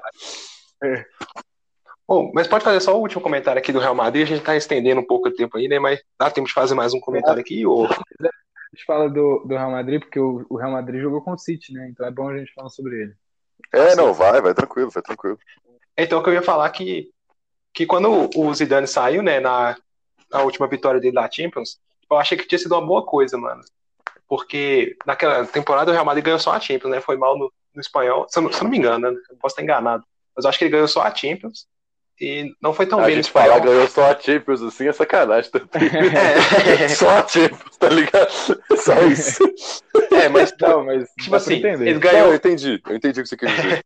D: Bom, mas pode fazer só o último comentário aqui do Real Madrid. A gente tá estendendo um pouco o tempo aí, né? Mas dá tempo de fazer mais um comentário aqui? Ou...
B: A gente fala do, do Real Madrid porque o, o Real Madrid jogou com o City, né? Então é bom a gente falar sobre ele.
C: É, não, vai, vai tranquilo, vai tranquilo.
D: Então, o que eu ia falar que, que quando o Zidane saiu, né, na, na última vitória dele da Champions, eu achei que tinha sido uma boa coisa, mano. Porque naquela temporada o Real Madrid ganhou só a Champions, né? Foi mal no, no espanhol. Se eu, não, se eu não me engano, né? Eu posso estar enganado. Mas eu acho que ele ganhou só a Champions. E não foi tão
C: A
D: bem no
C: gente falar ganhou só a Champions assim é sacanagem.
D: É,
C: Só a Champions, tá ligado? Só isso.
D: é, mas
B: Não, mas
D: tipo assim,
B: entender.
D: ele
C: Não,
D: ganhou,
C: eu entendi, eu entendi o que você quer dizer.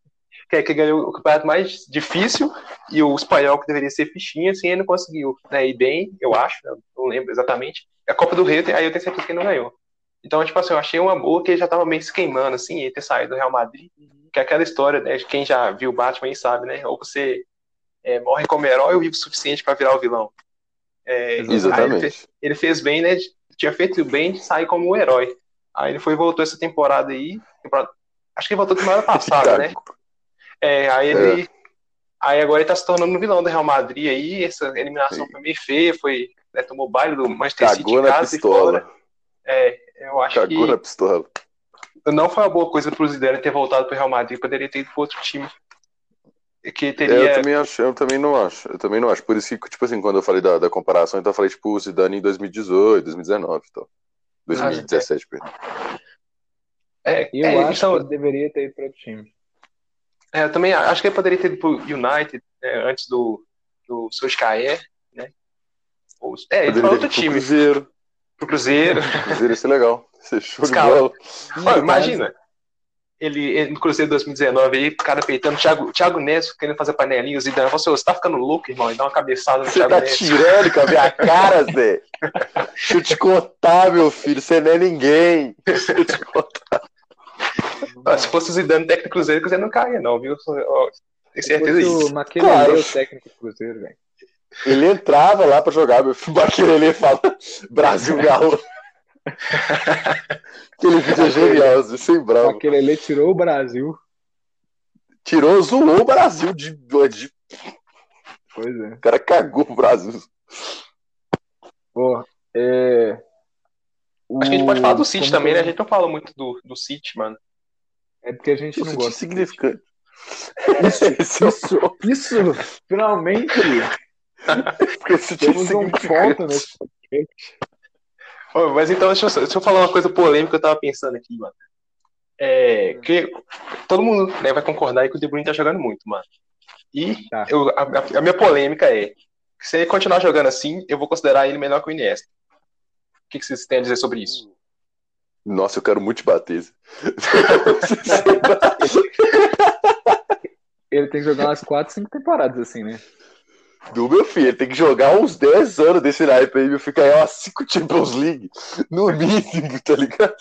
D: que, é que ganhou o campeonato mais difícil e o espanhol que deveria ser fichinha, assim, ele não conseguiu né, ir bem, eu acho, né, não lembro exatamente. A Copa do Rei, aí eu tenho certeza que ele não ganhou. Então, tipo assim, eu achei uma boa que ele já tava meio se queimando, assim, ele ter saído do Real Madrid, que é aquela história, né, de quem já viu o Batman aí sabe, né, ou você é, morre como herói ou vive o suficiente pra virar o vilão. É, aí ele, fez,
C: Exatamente.
D: ele fez bem, né, tinha feito bem de sair como o herói. Aí ele foi e voltou essa temporada aí, temporada- acho que ele voltou temporada passada, né, é, aí ele. Aí agora ele tá se tornando um vilão do Real Madrid aí. Essa eliminação
C: Sim.
D: foi meio feia, foi. Né, tomou baile do Manchester City
C: Cagou
D: em
C: na
D: casa e fora. É, eu acho
C: Cagou
D: que
C: na pistola.
D: não foi uma boa coisa pro Zidane ter voltado pro Real Madrid, poderia ter ido pro outro time. Que
C: É,
D: teria.
C: eu também acho, eu também não acho. Eu também não acho. Por isso que, tipo assim, quando eu falei da, da comparação, então eu falei, tipo, o Zidane em 2018, 2019 e tal. 2017, perdão.
D: é,
B: Eu
D: é,
B: acho
D: então,
B: que ele deveria ter ido para outro time.
D: é, eu também acho que ele poderia ter ido pro United né, antes do, do Solskjaer, né? Ou, é, ele foi
C: Poderia
D: outro
C: ir pro
D: time,
C: Cruzeiro.
D: pro Cruzeiro.
C: Cruzeiro ia ser legal. Você show de
D: Escala.
C: bola.
D: Ó, imagina. Ele, ele no Cruzeiro 2019 aí, o cara peitando o Thiago, Thiago Neves, querendo fazer panelinha, o Zidane falou assim, "Ô, você tá ficando louco, irmão, e dá uma cabeçada no
C: Você
D: Thiago
C: tá
D: Neves.
C: tirando com a minha cara, Zé. Deixa eu te contar, meu filho. Você não é ninguém. Deixa eu te contar.
D: Ó, Se fosse o Zidane técnico do Cruzeiro, o Cruzeiro não caia, não, viu? Tenho certeza disso.
B: o
C: Claro.
B: o técnico do Cruzeiro, velho.
C: Ele entrava lá pra jogar, meu filho. Baquerele fala Brasil Galo. Aquele vídeo é genial, Zé, sem
B: O
C: bravo.
B: Maquelele tirou o Brasil.
C: Tirou, zoou o Brasil de, de.
B: Pois é.
C: O cara cagou o Brasil.
B: Pô, é...
D: Acho que a gente pode falar do
B: o-
D: City
B: como
D: também, né? A gente não fala muito do, do City, mano.
B: É porque a gente não
C: Isso é
B: gosta.
C: insignificante.
B: Isso,
C: Esse é o-
B: isso, isso, finalmente
C: Porque esse
B: temos um
C: insignificante.
B: ponto nesse
D: Mas então, deixa eu, deixa eu falar uma coisa polêmica que eu tava pensando aqui, mano. É, que todo mundo né, vai concordar aí que o De Bruyne tá jogando muito, mano. E
B: Tá.
D: eu- a, a- minha polêmica é: se ele continuar jogando assim, eu vou considerar ele melhor que o Iniesta. O que, que vocês têm a dizer sobre isso?
C: Nossa, eu quero muito te bater.
B: Ele tem que jogar umas 4, 5 temporadas assim, né?
C: Do meu filho, ele tem que jogar uns 10 anos desse naipe aí, meu filho, ganhar umas 5 Champions League. No mínimo, tá ligado?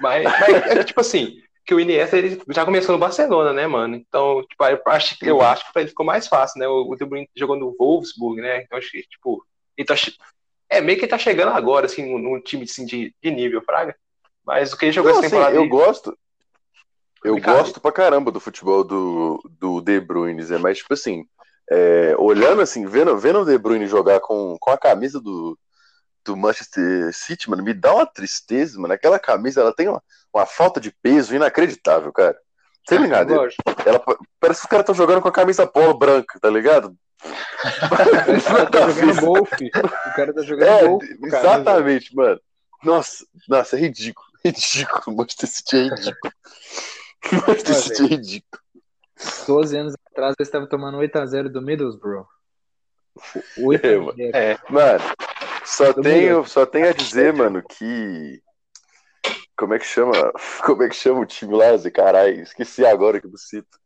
D: Mas, mas é tipo assim, que o Iniesta ele já começou no Barcelona, né, mano? Então, tipo, eu acho, eu acho que pra ele ficou mais fácil, né? O, o De Bruyne jogou no Wolfsburg, né? Então, acho que, tipo, ele tá, é meio que ele tá chegando agora, assim, num, time assim, de, de nível, Fraga. Mas o que ele jogou
C: Não,
D: essa
C: assim,
D: temporada
C: eu
D: aí-
C: gosto. Eu gosto pra caramba do futebol do, do De Bruyne, Zé, mas, tipo assim, é, olhando assim, vendo, vendo o De Bruyne jogar com, com a camisa do, do Manchester City, mano, me dá uma tristeza, mano. Aquela camisa, ela tem uma, uma falta de peso inacreditável, cara. Sem brincadeira.
B: Lógico.
C: Ela, parece que os caras estão jogando com a camisa polo branca, tá ligado?
B: O cara tá jogando golfe. O cara tá jogando
C: É,
B: golfe. cara.
C: exatamente, mano. Nossa, nossa, é ridículo. Ridículo. O Manchester City é ridículo. O Manchester City é ridículo.
B: 12 anos atrás ele estava tomando 8x0 do Middlesbrough. 8
C: É, mano.
D: É,
C: Mano, só
B: Do
C: tenho, só tenho a dizer, mano, que. Como é que chama? Como é que chama o time lá, Zé? Caralho, esqueci agora que eu cito.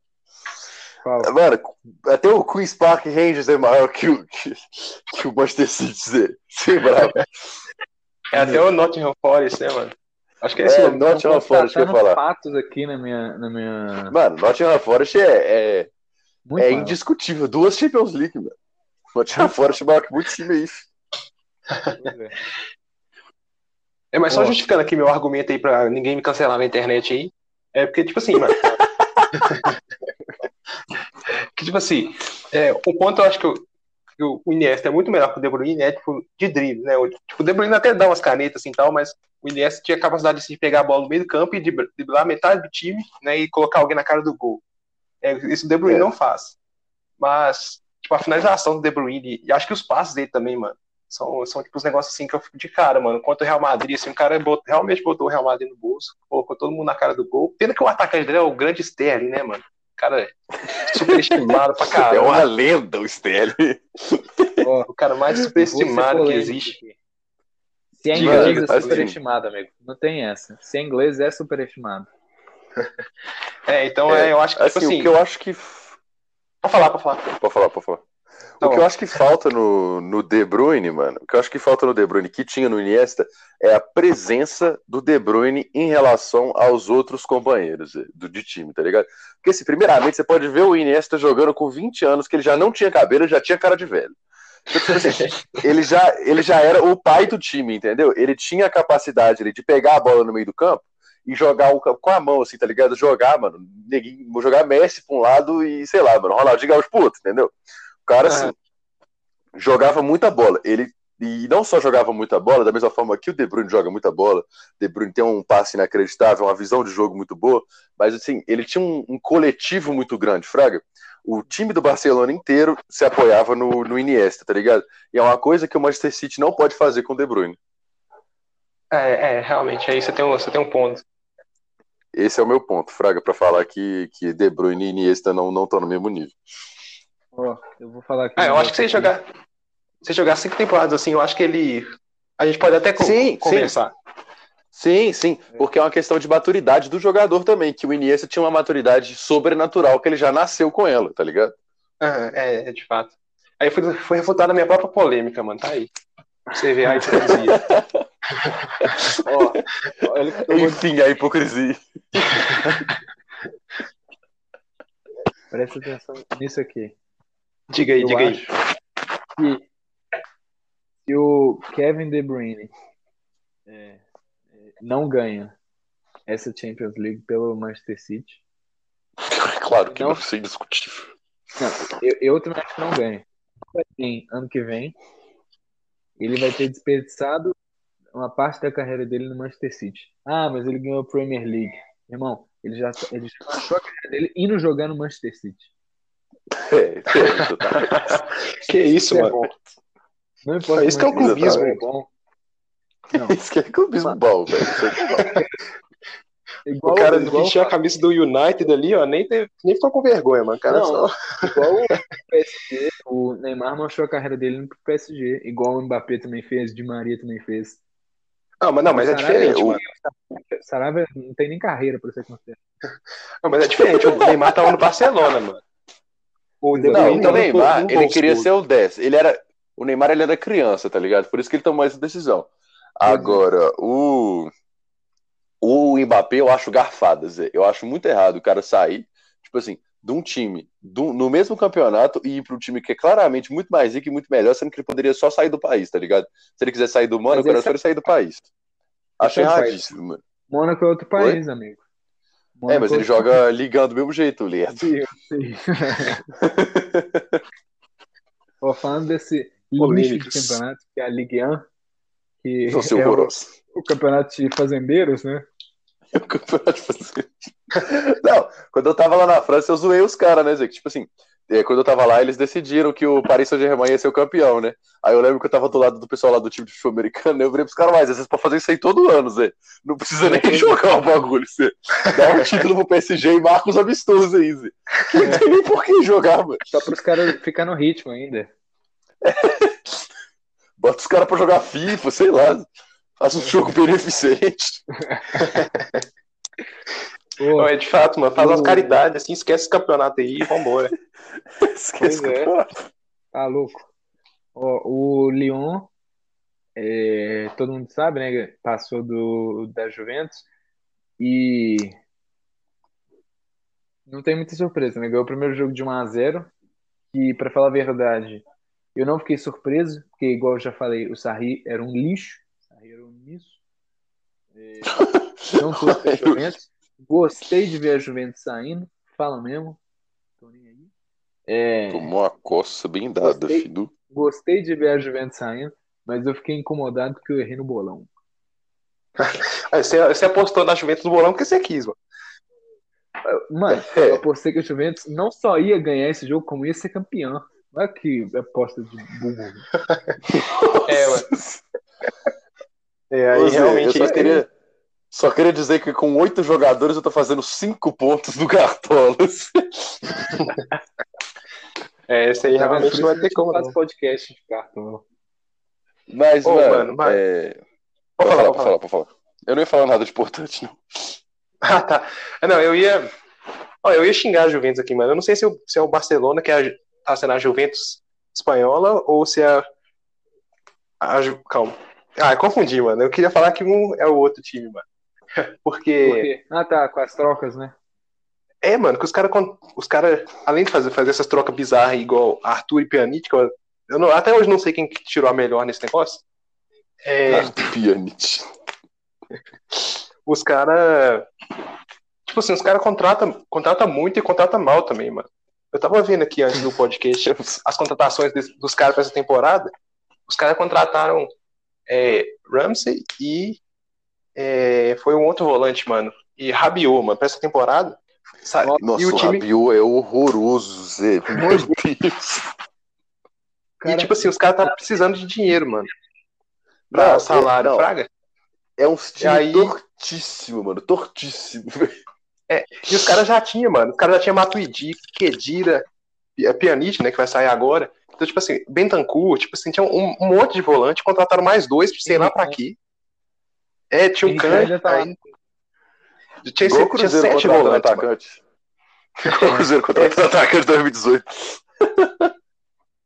C: Mano, até o Queen's Park Rangers é maior que o, que, que o Manchester City, Zé. Sem bravo.
D: é até o Nottingham Forest, né, mano? Acho que é esse
C: É,
D: nome.
C: Nottingham Forest que eu ia falar.
B: fatos aqui na minha. Na minha...
C: Mano, Nottingham Forest é, é,
B: Muito
C: é
B: maior.
C: indiscutível. Duas Champions League, mano. Nottingham Forest é maior que muito time aí.
B: É.
D: É, mas só
B: Ó.
D: justificando aqui meu argumento aí pra ninguém me cancelar na internet aí. É porque, tipo assim, mano. que, tipo assim, é, o ponto eu acho que, eu- que o Iniesta é muito melhor que o De Bruyne, é tipo, de drible, né? O, tipo, o De Bruyne até dá umas canetas assim tal, mas o Iniesta tinha capacidade de se pegar a bola no meio do campo e driblar metade do time, né? E colocar alguém na cara do gol. É, isso o De Bruyne
C: É.
D: não faz. Mas, tipo, a finalização do De Bruyne, e acho que os passes dele também, mano. São, são tipo os negócios assim que eu fico de cara, mano. Contra o Real Madrid, assim, o cara bot- realmente botou o Real Madrid no bolso, colocou todo mundo na cara do gol. Pena que o atacante dele é o grande Sterling, né, mano? Cara é superestimado pra
C: É
D: caramba.
C: uma lenda o Sterling.
B: Ó,
D: O cara mais
B: ser
D: superestimado que existe.
B: aqui. Se é inglês,
C: diga,
B: é
C: assim.
B: superestimado, amigo. Não tem essa. Se é inglês, é superestimado.
D: É, então
C: É,
D: é, eu acho que,
C: Assim,
D: tipo assim.
C: o que eu acho que.
D: Pode falar, pode falar.
C: Pode falar, pode falar.
D: Tá
C: o que
D: bom.
C: eu acho que falta no, no De Bruyne, mano, o que eu acho que falta no De Bruyne, que tinha no Iniesta, é a presença do De Bruyne em relação aos outros companheiros eh, do, de time, tá ligado? Porque, assim, primeiramente, você pode ver o Iniesta jogando com 20 anos, que ele já não tinha cabelo, já tinha cara de velho. Então, tipo assim, ele, já, ele já era o pai do time, entendeu? Ele tinha a capacidade ali, de pegar a bola no meio do campo e jogar o campo com a mão, assim, tá ligado? Jogar, mano, jogar Messi pra um lado e, sei lá, mano, Ronaldinho Gaúcho pro outro, entendeu? O cara, assim, jogava muita bola. Ele e não só jogava muita bola, da mesma forma que o De Bruyne joga muita bola. De Bruyne tem um passe inacreditável, uma visão de jogo muito boa, mas assim, ele tinha um, um coletivo muito grande, Fraga. O time do Barcelona inteiro se apoiava no, no Iniesta, tá ligado? E é uma coisa que o Manchester City não pode fazer com o De Bruyne.
D: É, é, realmente, aí você tem um, você tem um ponto.
C: Esse é o meu ponto, Fraga, pra falar que, que De Bruyne e Iniesta não estão no mesmo nível.
B: Ó, eu vou falar aqui.
D: Ah, eu acho que se jogar, se jogar cinco temporadas assim, eu acho que ele. A gente pode até co-
C: Sim, sim.
D: conversar.
C: Sim, sim, porque é uma questão de maturidade do jogador também, que o Iniesta tinha uma maturidade sobrenatural, que ele já nasceu com ela, tá ligado?
D: Aham, é, é, de fato. Aí foi, foi refutada a minha própria polêmica, mano. Tá aí. Você vê a hipocrisia.
B: Ó, olha o que eu vou
C: Enfim, a hipocrisia.
B: Presta atenção nisso aqui.
D: Diga aí,
B: Eu
D: diga aí.
B: que se o Kevin De Bruyne é, é, não ganha essa Champions League pelo Manchester City,
C: Claro que
B: Não.
C: isso é indiscutível.
B: não, eu, eu também acho que não ganha. Ter ano que vem, ele vai ter desperdiçado uma parte da carreira dele no Manchester City. Ah, mas ele ganhou a Premier League. Irmão, ele já, ele já achou a carreira dele indo jogar no Manchester City.
C: É, é, isso tá.
D: Que isso,
B: Isso é
D: mano.
B: bom. Não importa
D: Isso que é o
B: o
D: clubismo.
B: é bom. Não,
C: Isso que é clubismo bom, velho. É
B: igual,
D: O cara
B: igual,
D: vestiu a camisa do United ali, ó, nem, teve, nem ficou com vergonha, mano. O cara
B: Não.
D: só.
B: igual o PSG, o Neymar mostrou a carreira dele pro PSG, igual o Mbappé também fez, Di Maria também fez.
D: Não, mas, não, mas é diferente,
C: o-
D: mano.
B: Sarabia não tem nem carreira pra ser considerado.
D: Não, mas é diferente. O Neymar tava no Barcelona, mano. O De
B: Não,
C: o
D: no-
C: Neymar, ele queria ser o 10. Ele era. O Neymar ele era criança, tá ligado? Por isso que ele tomou essa decisão. Agora, o. O Mbappé eu acho garfada, Zé. Eu acho muito errado o cara sair, tipo assim, de um time do- no mesmo campeonato e ir para um time que é claramente muito mais rico e muito melhor, sendo que ele poderia só sair do país, tá ligado? Se ele quiser sair do Mônaco, era só ele sair do país. Acho
B: é?
C: erradíssimo, mano.
B: Mônaco é outro país, amigo.
C: É,
B: Mônaco
C: mas ele joga ligando do mesmo jeito, Lerdo.
B: Sim, sim. Ó, falando desse lixo de campeonato, que é a Ligue 1, que é o, o campeonato de fazendeiros, né?
C: O campeonato de fazer. Não, quando eu tava lá na França, eu zoei os caras, né, Zé? Tipo assim, é, quando eu tava lá, eles decidiram que o Paris Saint-Germain ia ser o campeão, né? Aí eu lembro que eu tava do lado do pessoal lá do time de futebol americano, né? eu virei pros caras, mas vocês podem fazer isso aí todo ano, Zé. Não precisa nem jogar o bagulho, Zé. Dá um título pro PSG e marca os amistosos aí, Zé. Não tem nem por que jogar, mano.
B: Só para os caras ficar no ritmo ainda.
C: Bota os caras pra jogar FIFA, sei lá. Faz um jogo beneficente.
B: Pô,
D: é de fato, mano. Faz umas
B: o-
D: caridades, assim, esquece esse campeonato aí e vambora.
C: Esquece
B: Pois é.
C: o campeonato.
B: Tá louco. Ó, o Lyon, é, todo mundo sabe, né? Passou do, da Juventus e não tem muita surpresa, né? Ganhou o primeiro jogo de 1 a 0 e, pra falar a verdade, eu não fiquei surpreso, porque, igual eu já falei, o Sarri era um lixo. O Sarri era um misso. É, não torço pra Juventus. Gostei de ver a Juventus saindo. Fala mesmo. Tô nem aí. É,
C: Tomou uma coça bem dada,
B: Gostei.
C: filho.
B: Gostei de ver a Juventus saindo, mas eu fiquei incomodado porque eu errei no bolão.
D: Aí Você, você apostou na Juventus do bolão porque você quis, mano.
B: Mano,
C: É.
B: eu apostei que a Juventus não só ia ganhar esse jogo, como ia ser campeão. Olha que aposta de burro.
D: É, mano. É, aí
C: Ô,
D: realmente
C: eu só queria, só queria dizer que com oito jogadores eu tô fazendo cinco pontos no Cartolas.
D: É, esse aí realmente não vai ter como,
B: eu faço
D: não.
B: podcast de cartão.
C: Mas,
D: Ô,
C: mano,
D: mano, mas-
C: é...
D: Pode
C: Pode
D: falar,
C: falar,
D: pode
C: falar, pode falar. Eu não ia falar nada de importante, não.
D: Ah, tá. Ah, Não, eu ia. Ó, eu ia xingar a Juventus aqui, mano. Eu não sei se, o- se é o Barcelona que é a- tá sendo a Juventus espanhola ou se é a. a Ju- Calma. Ah, eu confundi, mano. Eu queria falar que um é o outro time, mano.
B: Por
D: Porque.
B: quê? Ah, tá, com as trocas, né?
D: É, mano, que os caras, os cara, além de fazer, fazer essas trocas bizarras igual Arthur e Pjanic, que eu, eu não- até hoje não sei quem que tirou a melhor nesse negócio. É,
C: Arthur Pjanic.
D: os caras. Tipo assim, os caras contratam contrata muito e contratam mal também, mano. Eu tava vendo aqui antes do podcast as contratações des- dos caras pra essa temporada. Os caras contrataram é, Ramsey e é, foi um outro volante, mano. E Rabiot, mano, pra essa temporada. Sabe?
C: Nossa,
D: e o
C: o
D: time.
C: Rabiot é horroroso, Zé. Meu Deus.
B: Cara,
D: e tipo assim, os caras tá precisando de dinheiro, mano. Pra
C: Não,
D: salário,
C: é- não.
D: Fraga.
C: É um time
D: aí-
C: tortíssimo, mano. Tortíssimo.
D: E os caras já tinham, mano. Os caras já tinham Matuidi, Kedira, Pi- Pjanic, né, que vai sair agora. Então, tipo assim, Bentancur, tipo assim, tinha um, um monte de volante, contrataram mais dois, sei lá pra quê. É, tinha um
B: ainda
D: Kahn,
B: tá
D: aí... Tinha,
C: Igual o
D: tinha sete volantes,
C: atacante. Igual o Cruzeiro contratando atacante de 2018.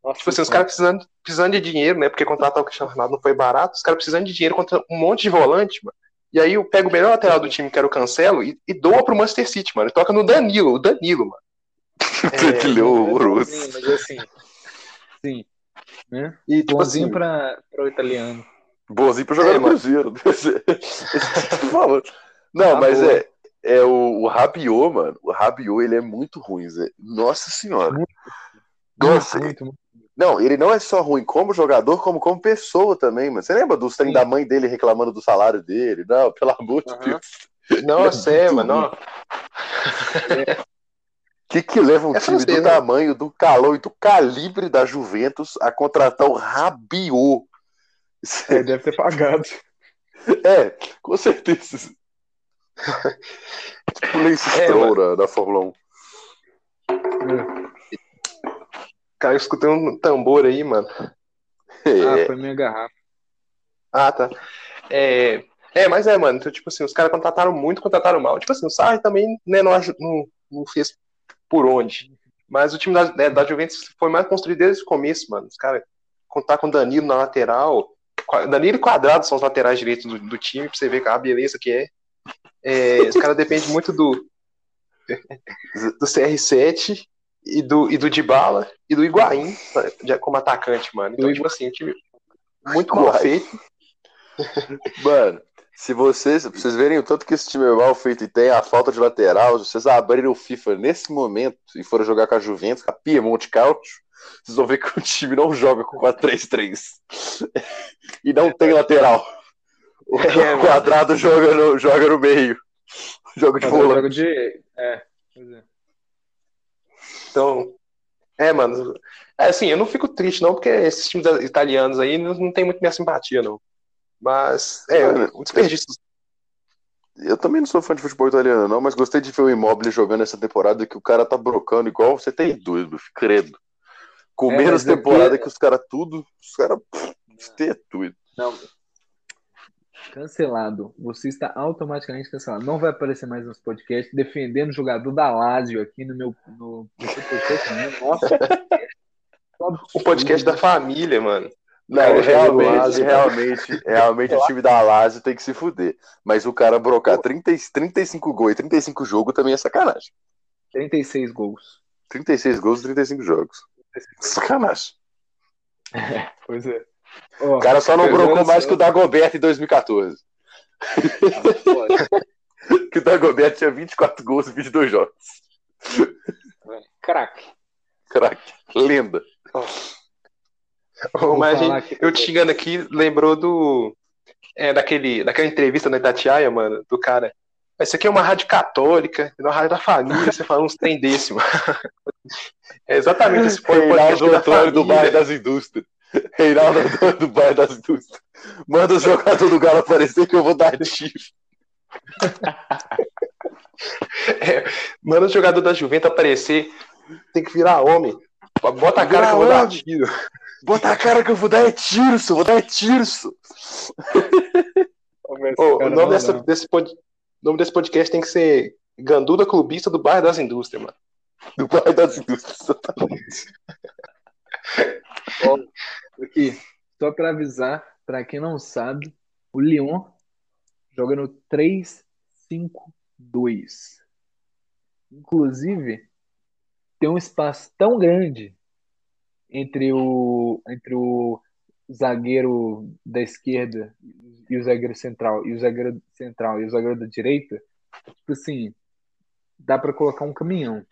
B: Nossa,
D: Tipo assim, os caras precisando, precisando de dinheiro, né? Porque contratar o Cristiano Ronaldo não foi barato. Os caras precisando de dinheiro contra um monte de volante, mano. E aí eu pego o melhor lateral do time, que era o Cancelo, e, e doa pro Manchester City, mano. E toca no Danilo, o Danilo, mano. É,
C: Ele é horroroso.
B: Mas assim, sim. Né?
D: E tipo
B: Bonzinho
D: assim,
B: pra, pra o italiano.
C: Bonzinho pra jogar
D: É,
C: no. Cruzeiro. Falando. Não,
B: Tá
C: mas
B: boa.
C: é, é o, o Rabiot, mano. O Rabiot, ele é muito ruim, Zé. Nossa senhora.
B: Muito.
C: Nossa,
B: muito, muito.
C: Não, ele não é só ruim como jogador, como como pessoa também, mano. Você lembra dos trem da mãe dele reclamando do salário dele? Não, pelo amor de
D: Aham.
C: Deus.
D: nossa,
C: é
D: é, mano.
C: O que, que leva um
D: É
C: time do
D: né?
C: tamanho, do calor e do calibre da Juventus a contratar o Rabiot? Isso
B: É, deve ter pagado.
C: É, com certeza. tipo Lance
D: É,
C: Stroll na, na Fórmula 1.
D: Cara, eu escutei um tambor aí, mano.
B: Ah,
C: É,
B: foi minha garrafa.
D: Ah, tá. É, é mas é, mano. Então, tipo assim, os caras contrataram muito, contrataram mal. Tipo assim, o Sarri também né, não, não, não fez por onde. Mas o time da, né, da Juventus foi mais construído desde o começo, mano. Os caras contar com o Danilo na lateral. Danilo e Quadrado são os laterais direitos do, do time, pra você ver a beleza que é. É, os caras dependem muito do, do CR7 e do, e do Dybala e do Higuaín como atacante, mano. Então, tipo assim, um time muito mal feito.
C: Mano, se vocês, pra vocês verem o tanto que esse time é mal feito e tem a falta de lateral, se vocês abrirem o FIFA nesse momento e forem jogar com a Juventus, com a Piemonte Cautio, vocês vão ver que o time não joga com 4-3-3. e não tem lateral. O
D: É,
C: quadrado joga no, joga no meio. Joga de
B: um
C: volante.
B: jogo de. É.
D: Então, é, mano. É assim, eu não fico triste, não, porque esses times italianos aí não, não tem muito minha simpatia, não. Mas, é, o desperdício.
C: Eu também não sou fã de futebol italiano, não, mas gostei de ver o Immobile jogando essa temporada que o cara tá brocando igual você tem filho, credo. Com
B: É,
C: menos
B: é
C: temporada que os caras tudo, os caras. É doido.
B: Não. Cancelado. Você está automaticamente cancelado. Não vai aparecer mais nos podcasts defendendo o jogador da Lazio aqui no meu, no, podcast. não. Nossa.
D: O podcast da família, mano.
C: Não,
D: Cara,
C: realmente,
D: Lazio,
C: realmente, realmente o time da Lazio tem que se fuder. Mas o cara brocar 30, e- 35 gols e 35 jogos também é sacanagem.
B: 36 gols.
C: 36 gols e 35 jogos. Sacanagem.
B: Pois é. Ó,
C: O cara só não brocou mais que o Dagoberto em 2014. Que o Dagoberto tinha 24 gols e 22 jogos.
B: Crack.
C: Craque, lenda.
D: Ô, Mas gente- eu te xingando aqui, lembrou do. É, daquele, daquela entrevista na Itatiaia, mano, do cara. Isso aqui é uma rádio católica, é uma rádio da família, você fala uns trem desse, mano. É exatamente esse foi o podcast
C: Reinaldo Antônio do bairro das indústrias. Reinaldo Antônio do bairro das indústrias. Manda o jogador do Galo aparecer que eu vou dar tiro.
D: Manda o jogador da Juventus aparecer, tem que virar homem. Bota a cara que eu vou dar tiro.
C: Bota a cara que eu vou dar é tiro, senhor. Vou dar é tiro,
D: o nome, dessa, desse nome desse podcast tem que ser Ganduda Clubista do Bairro das Indústrias, mano.
C: Do bairro das indústrias. exatamente.
B: Aqui, só para avisar, para quem não sabe, o Lyon joga no 3-5-2. Inclusive, tem um espaço tão grande entre o, entre o zagueiro da esquerda e o zagueiro central, e o zagueiro central e o zagueiro da direita, tipo assim, dá para colocar um caminhão.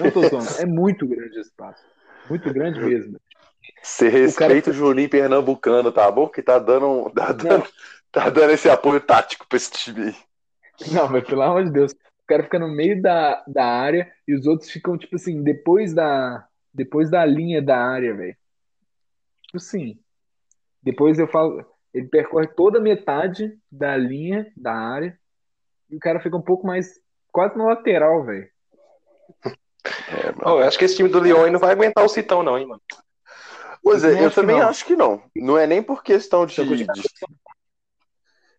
B: Não tô zoando, é muito grande o espaço. Muito grande mesmo.
C: Você respeita o, Juninho Pernambucano, tá bom? Que tá dando, tá dando, tá dando esse apoio tático pra esse time aí.
B: Não, mas pelo amor de Deus. O cara fica no meio da, da área e os outros ficam, tipo assim, depois da, depois da linha da área, velho. Tipo assim. Depois eu falo. Ele percorre toda a metade da linha da área e o cara fica um pouco mais. Quase na lateral, velho.
C: É,
D: oh, eu acho que esse time do Lyon não vai aguentar o Citão, não, hein, mano.
C: Pois é,
B: Eu
C: também
B: não.
C: acho que não. Não é nem por questão de.
B: Então,
C: de-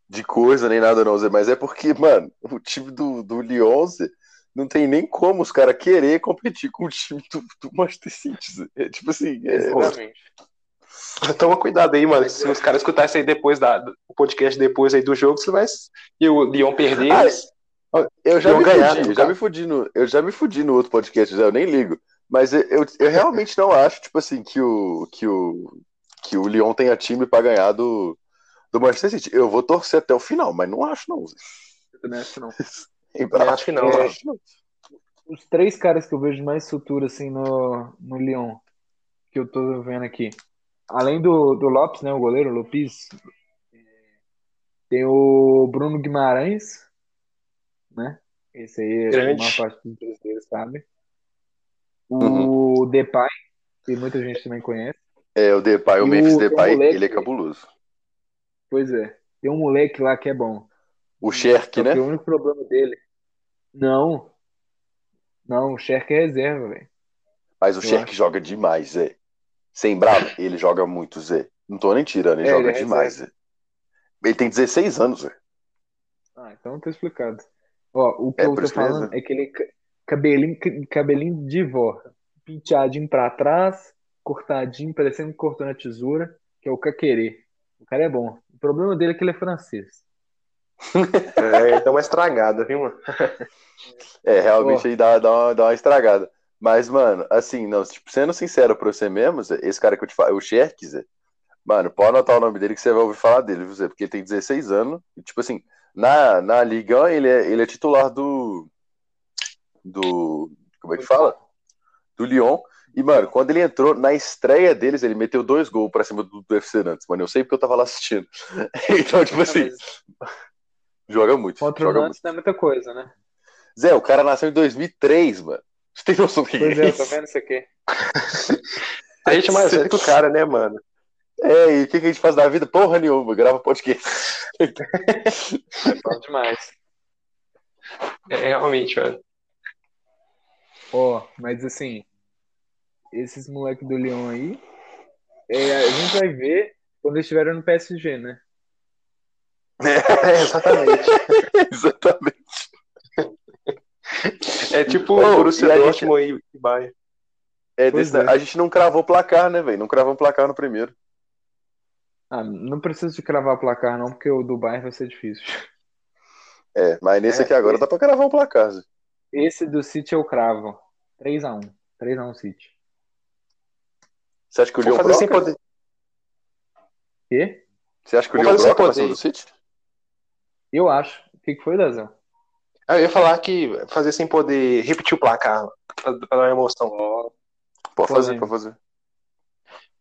C: de coisa nem nada não, Zé, mas é porque, mano, o time do, do Lyon, Zé, não tem nem como os caras querer competir com o time do, do Manchester City. Zé. É, tipo assim, é,
D: Exatamente. Toma cuidado aí, mano. Se os caras escutarem aí depois da, o podcast depois aí do jogo, você vai. E o Lyon perder.
C: Ah,
D: eles-
C: eu já me
D: ganhar,
C: fudi,
D: né,
C: eu já me fudi no, eu já me fudi no outro podcast, Zé, eu nem ligo. Mas eu, eu, eu realmente não acho, tipo assim, que o, que o, que o Lyon tenha time pra ganhar do, do Manchester City. Eu vou torcer até o final, mas não acho não, Zé.
B: Eu também acho que não.
D: Acho que não, mano.
C: acho não.
B: Os três caras que eu vejo mais futuro assim no, no Lyon, que eu tô vendo aqui. Além do, do Lopes, né, o goleiro, o Lopes, é, tem o Bruno Guimarães, né? Esse aí,
D: Grande.
B: a maior parte dos brasileiros sabe. O Depay, que muita gente também conhece.
C: É, o Depay, o
B: E
C: Memphis
B: o- um
C: Depay,
B: moleque-
C: ele é cabuloso.
B: Pois é. Tem um moleque lá que é bom.
C: O Sherk, né?
B: que o único problema dele. Não. Não, o Sherk é reserva, velho.
C: Mas o Sherk joga demais, Zé. Sem bravo, ele joga muito, Zé. Não tô nem tirando, ele
B: É,
C: joga
B: ele é
C: demais, Zé. Ele tem 16 anos, Zé.
B: Ah, então tá explicado. Ó, o que
C: É,
B: eu tô
C: mesmo.
B: falando é que ele é ca- cabelinho, cabelinho de vó. Penteadinho pra trás, cortadinho, parecendo que cortou na tesoura, que é o caquerê. O cara é bom. O problema dele é que ele é francês.
D: É, então uma estragada, viu, mano?
C: É, realmente
B: Ó.
C: aí dá, dá, uma, dá uma estragada. Mas, mano, assim, não, tipo, sendo sincero pra você mesmo, esse cara que eu te falo, o Zé, mano, pode anotar o nome dele que você vai ouvir falar dele, Zé? Porque ele tem 16 anos. E, tipo assim, na, na Liga 1, ele é, ele é titular do. Do. Como é que fala? Do Lyon. E, mano, quando ele entrou na estreia deles, ele meteu dois gols pra cima do, do FC Nantes, mano. Eu sei porque eu tava lá assistindo. Então, tipo assim, joga muito.
B: Contra o
C: joga
B: Nantes não é muita coisa, né?
C: muito. Zé, o cara nasceu em 2003, mano. Você tem noção do que
B: Pois
C: é
B: é, eu
C: isso?
B: tô vendo isso aqui.
D: A gente é mais velho que o cara, né, mano?
C: É, e o que, que a gente faz da vida? Porra nenhuma, grava podcast.
B: É bom demais.
D: É, realmente, mano.
B: Ó, mas assim, esses moleques do Lyon aí, é, a gente vai ver quando eles estiverem no PSG, né?
D: É, exatamente.
C: Exatamente.
D: É tipo o Borussia
C: e a gente-
D: Dortmund e Bayern.
C: É, desse-
B: é.
C: A gente não cravou placar, né, velho? Não cravamos placar no primeiro.
B: Ah, não precisa de cravar o placar, não, porque o do Bayern vai ser difícil.
C: É, mas nesse
B: É,
C: aqui agora
B: esse-
C: dá pra cravar um placar, Zé.
B: Esse do City eu cravo. 3x1. 3x1 City.
C: Você acha que o Leão
D: fazer sem
C: broca?
D: poder.
B: Quê?
C: Você acha que o
D: sem
C: broca
D: poder.
C: cima do City?
B: Eu acho. O que, que foi, Dazão?
D: Ah, eu ia falar que fazer sem poder repetir o placar, pra, pra dar uma emoção.
C: Pode fazer,
B: Polêmico.
C: pode fazer.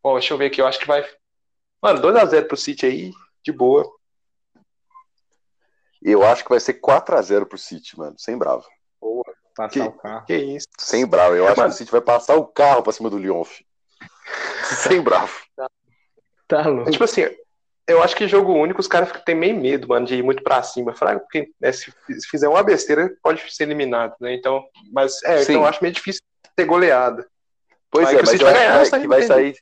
D: Bom, deixa eu ver aqui, eu acho que vai. Mano, 2x0 pro City aí, de boa.
C: Eu acho que vai ser 4x0 pro City, mano. Sem bravo.
B: Passar
C: Que-
B: o carro.
D: Que isso.
C: Sem bravo. Eu acho
D: Mano.
C: que o City vai passar o carro pra cima do Lyon. Sem bravo.
B: Tá louco.
D: Tipo assim, eu acho que jogo único os caras têm meio medo, mano, de ir muito pra cima. Fraga, porque né, se fizer uma besteira, pode ser eliminado, né? Então, mas é,
C: Sim.
D: então eu acho meio difícil ter goleada.
C: Pois é, mas eu
D: vai
C: acho que
D: ganhar,
C: vai, sair.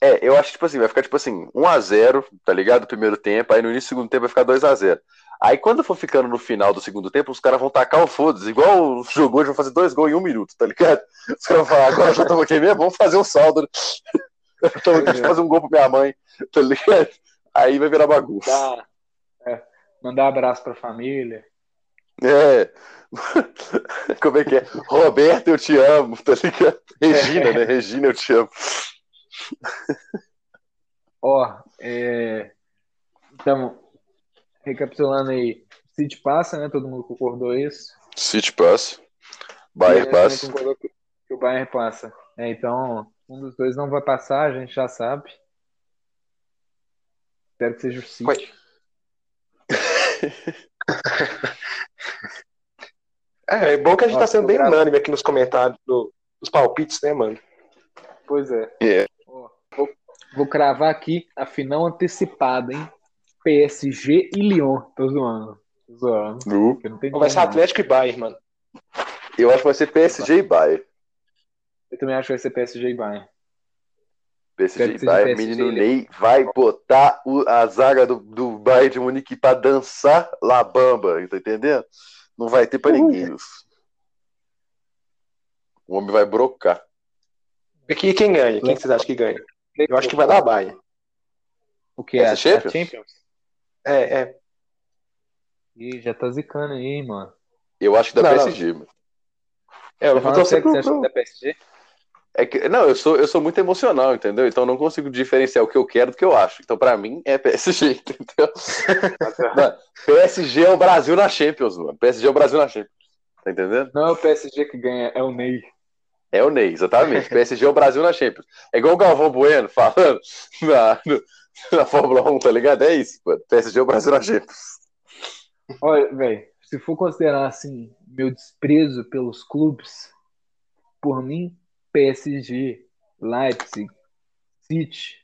C: É, eu acho que, tipo assim, vai ficar tipo assim, 1x0, tá ligado? Primeiro tempo, aí no início do segundo tempo vai ficar 2x0. Aí quando for ficando no final do segundo tempo, os caras vão tacar o foda-se, igual o jogo hoje, vão fazer dois gols em um minuto, tá ligado? Os caras vão falar, agora já estamos aqui mesmo, vamos fazer um saldo. Estamos aqui de fazer um gol pra minha mãe, tá ligado? Aí vai virar bagunça.
B: Dá, é, mandar abraço pra família.
C: É. Como é que é? Roberto, eu te amo, tá ligado? Regina, né? Regina, eu te amo.
B: Ó, é... Então, recapitulando aí. City passa, né? Todo mundo concordou isso.
C: City passa. Bayern passa.
B: que o Bayern passa. É, então, um dos dois não vai passar, a gente já sabe. Espero que seja o City.
D: É, é bom que a gente
B: Ó,
D: tá sendo bem
B: gravo.
D: unânime aqui nos comentários do- dos palpites, né, mano?
B: Pois é.
C: É.
B: Ó, vou, vou cravar aqui a final antecipada, hein? PSG e Lyon. Tô zoando. Tô zoando.
D: Então vai ser. Atlético e Bayern, mano.
C: Eu acho que vai ser PSG e Bayern.
B: Eu também acho que vai ser PSG e Bayern.
C: PSG e
B: seja
C: Bayern,
B: PSG,
C: menino? Ney vai botar o- a zaga do, do Bayern de Munique pra dançar La Bamba, tá entendendo? Não vai ter pra
B: Uhum.
C: ninguém. Wilson. O homem vai brocar.
D: Aqui quem ganha? Quem que vocês acham que ganha? Eu acho que vai dar a Bayern.
B: O que é?
C: Essa
B: A
C: Champions?
B: Champions?
D: É, é.
B: Ih, já tá zicando aí, mano.
C: Eu acho que da
D: Não, não.
C: PSG, mano.
D: É, eu vou torcer
B: você
D: pro,
B: acha que
D: pro...
B: da PSG?
C: É que, não, eu sou, eu sou muito emocional, entendeu? Então eu não consigo diferenciar o que eu quero do que eu acho. Então, pra mim, é PSG, entendeu? Não, PSG é o Brasil na Champions, mano. PSG é o Brasil na Champions. Tá entendendo?
B: Não é o PSG que ganha, é o Ney.
C: É o Ney, exatamente. PSG é o Brasil na Champions. É igual o Galvão Bueno falando na, no- na Fórmula 1, tá ligado? É isso, mano. PSG é o Brasil na Champions.
B: Olha, velho, se for considerar assim, meu desprezo pelos clubes, por mim, PSG, Leipzig, City,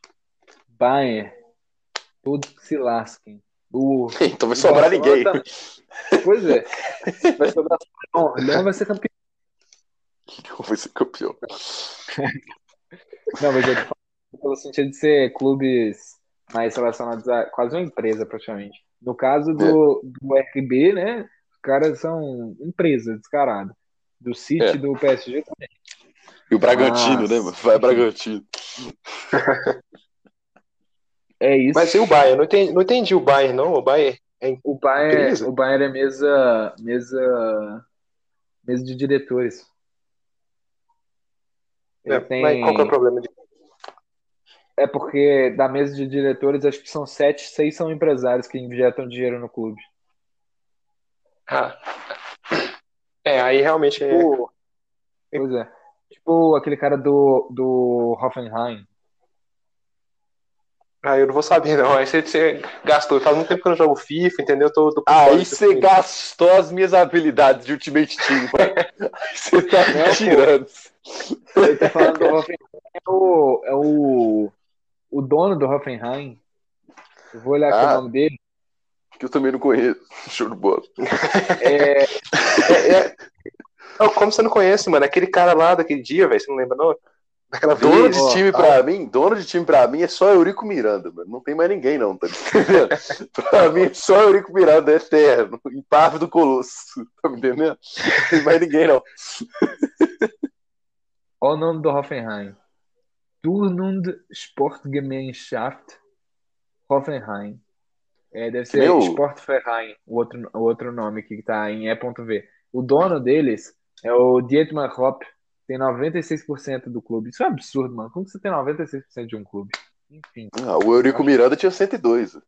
B: Bayern, todos que se lasquem. O,
C: Então vai sobrar ninguém.
B: também. Pois é. Vai sobrar. Não, Leão vai ser campeão.
C: Vai ser campeão.
B: Não, mas eu tô falando pelo sentido de ser clubes mais relacionados a quase uma empresa, praticamente. No caso do, do RB, né? Os caras são empresa descarada. Do City
C: É.
B: e do PSG também.
C: E o Bragantino,
B: Nossa.
C: né, mano? Vai Bragantino.
B: É isso.
D: Mas e o Bayern? Não entendi, não entendi o Bayern, não. O Bayern é
B: O Bayern,
D: Beleza.
B: o Bayern é mesa, mesa, mesa de diretores.
D: É,
B: tem,
D: mas qual que é o problema de.
B: é porque da mesa de diretores, acho que são sete, seis são empresários que injetam dinheiro no clube.
D: Ah. É, aí realmente é.
B: Pois é. Tipo aquele cara do, do Hoffenheim.
D: Ah, eu não vou saber, não. Aí você, você gastou. Faz muito tempo que eu não jogo FIFA, entendeu? Tô, tô
C: Aí você
D: assunto.
C: gastou as minhas habilidades de Ultimate Team, você tá
B: Não,
C: me
B: pô.
C: tirando.
B: Ele tá falando do Hoffenheim. É o, é o, o dono do Hoffenheim. Eu vou olhar aqui
C: Ah.
B: o nome dele.
C: Que eu também não conheço. Show de bola.
B: É,
D: É, é... Não, como você não conhece, mano? Aquele cara lá daquele dia, velho, você não lembra, não? Daquela
C: Dono
D: vez.
C: de
B: ó,
C: time
B: ó.
C: pra mim, dono de time pra mim é só Eurico Miranda, mano. Não tem mais ninguém, não, tá entendendo? pra mim é só Eurico Miranda, é eterno. Impávido Colosso. Tá me entendendo? Não tem mais ninguém, não.
B: Olha o nome do Hoffenheim. Turnund Sportgemeinschaft Hoffenheim. É, deve ser
C: Meu.
B: Sportverein, o outro, o outro nome aqui que tá em E.V. O dono deles é o Dietmar Hopp, tem 96% do clube. Isso é absurdo, mano. Como você tem 96% de um clube? Enfim.
C: Ah, o Eurico Miranda tinha 102.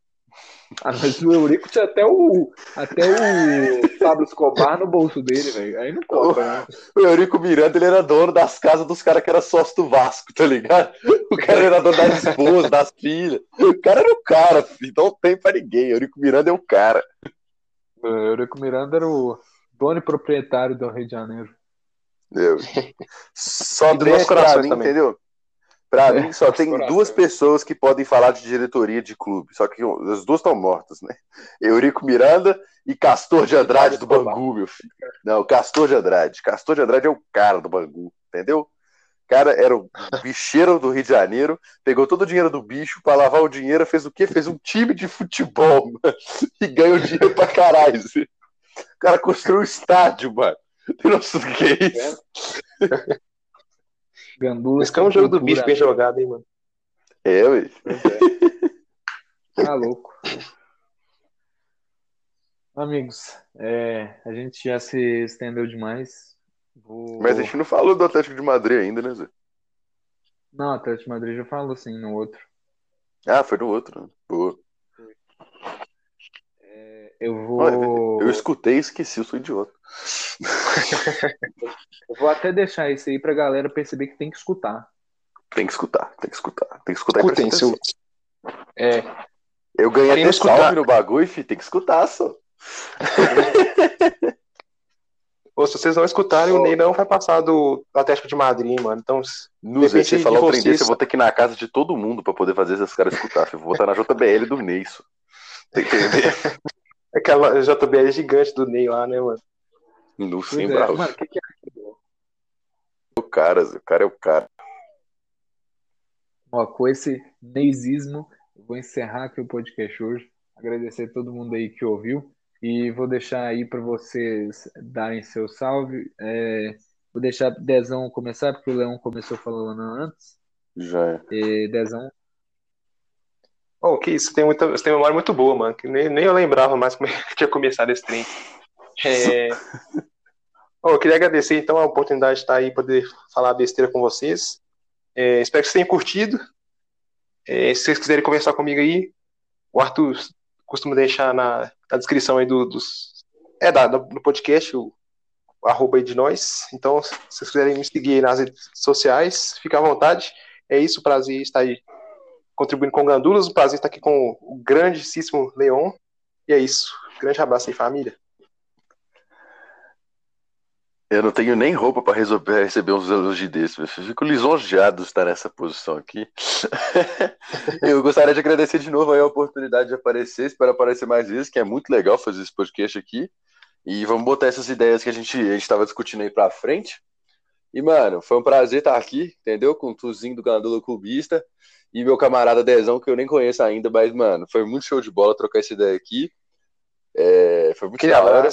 B: Ah, mas o Eurico tinha até o, até o Pablo Escobar no bolso dele, velho. Aí não conta, né?
C: O Eurico Miranda, ele era dono das casas dos caras que eram sócio do Vasco, tá ligado? O cara era dono das esposas, das filhas. O cara era o cara, filho. Não tem pra ninguém. O Eurico Miranda é o cara.
B: O Eurico Miranda era o dono e proprietário do Rio de Janeiro.
C: Entendeu? Só pra
D: corações
C: entendeu? Pra
B: É,
C: mim, só tem duas pessoas que podem falar de diretoria de clube. Só que as duas estão mortas, né? Eurico Miranda e Castor de Andrade do Bangu, meu filho. Não, Castor de Andrade. Castor de Andrade é o cara do Bangu, entendeu? O cara era o bicheiro do Rio de Janeiro, pegou todo o dinheiro do bicho pra lavar o dinheiro, fez o quê? Fez um time de futebol, mano, e ganhou dinheiro pra caralho. O cara construiu um estádio, mano. Tem noção do que é isso?
B: Gandula.
D: Esse que é um jogo do bicho bem jogado, hein, mano?
C: É, ué.
B: Tá louco. Amigos, é, a gente já se estendeu demais. Vou...
C: Mas a gente não falou do Atlético de Madrid ainda, né, Zé?
B: Não, Atlético de Madrid já falou sim no outro.
C: Ah, foi no outro. né? Boa.
B: É, eu
C: Olha,
B: vou.
C: Eu escutei e esqueci, eu sou idiota.
B: Eu vou até deixar isso aí pra galera perceber que tem que escutar.
C: Tem que escutar, tem que escutar. Tem que escutar e
D: Escutem, seu.
C: atenção.
D: É,
C: Eu ganhei até
D: escutar-
C: salve no bagulho, filho. Tem que escutar, só.
D: Ou se vocês não escutarem, o Ney não vai passar do Atlético de Madrid, mano. Então,
C: No Zé, você
D: de
C: falar o trem
D: vocês.
C: desse, eu vou ter que ir na casa de todo mundo pra poder fazer esses caras escutar. filho. Eu vou botar na JBL do Ney, só. Tem que entender?
D: Aquela JBL gigante do Ney lá, né, mano?
C: No Sim
B: é.
C: Brau.
B: Mano, o que que é?
C: O cara, o cara é o cara.
B: Ó, com esse neizismo, eu vou encerrar aqui o podcast hoje. Agradecer a todo mundo aí que ouviu. E vou deixar aí para vocês darem seu salve. É, vou deixar Dezão começar, porque o Leão começou falando antes.
C: Já é.
B: E Dezão,
D: Oh, que isso, tem muita, você tem uma memória muito boa, mano. Que nem, nem eu lembrava mais como é tinha começado esse trem. É... Oh, eu queria agradecer então a oportunidade de estar aí poder falar besteira com vocês. É, espero que vocês tenham curtido. É, se vocês quiserem conversar comigo aí, o Arthur costuma deixar na, na descrição aí do, dos. É, da, do podcast, o, o arroba aí de nós. Então, se vocês quiserem me seguir aí nas redes sociais, fica à vontade. É isso, prazer estar aí contribuindo com Gandulas. O prazer estar aqui com o grandíssimo Leon. E é isso. Grande abraço aí, família.
C: Eu não tenho nem roupa para receber uns elogios desses. Eu fico lisonjeado de estar nessa posição aqui. eu gostaria de agradecer de novo a oportunidade de aparecer. Espero aparecer mais vezes, que é muito legal fazer esse podcast aqui. E vamos botar essas ideias que a gente estava discutindo aí para frente. E, mano, foi um prazer estar aqui, entendeu? Com o Tuzinho do Gandula Cubista e meu camarada Dezão, que eu nem conheço ainda, mas, mano, foi muito show de bola trocar essa ideia aqui. É, foi muito
D: Que
C: da hora.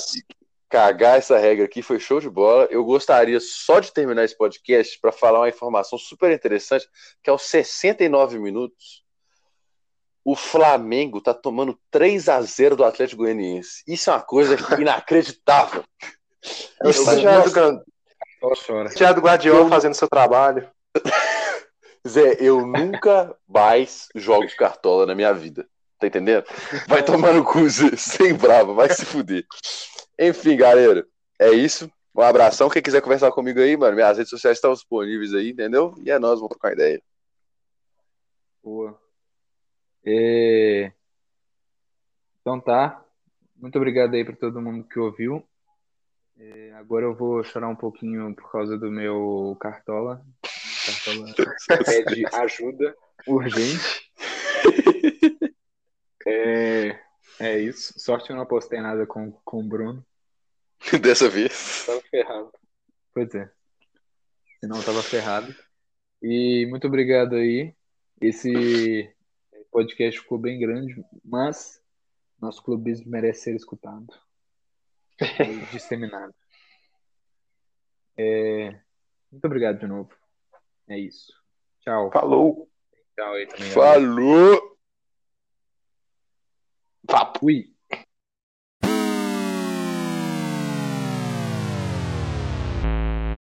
C: Cagar essa regra aqui foi show de bola. Eu gostaria só de terminar esse podcast para falar uma informação super interessante, que aos 69 minutos, o Flamengo tá tomando 3 a 0 do Atlético Goianiense. Isso é uma coisa inacreditável.
D: É o do Guardiola fazendo seu trabalho.
C: Zé, eu nunca mais jogo cartola na minha vida. Tá entendendo? Vai tomar no cu, Zé, sem brava, vai se fuder. Enfim, galera, é isso. Um abração. Quem quiser conversar comigo aí, mano, minhas redes sociais estão disponíveis aí, entendeu? E é nós, vamos trocar ideia.
B: Boa. É, Então tá. Muito obrigado aí para todo mundo que ouviu. É, Agora eu vou chorar um pouquinho por causa do meu cartola. Cartola pede ajuda urgente. É, é isso. Sorte que eu não postei nada com, com o Bruno.
C: Dessa vez.
B: Tava ferrado. Pois é. Senão tava ferrado. E muito obrigado aí. Esse podcast ficou bem grande, mas nosso clubismo merece ser escutado e disseminado. É, Muito obrigado de novo. É isso. Tchau.
D: Falou.
B: Tchau aí também.
C: Falou!
D: Papo.
B: Fui.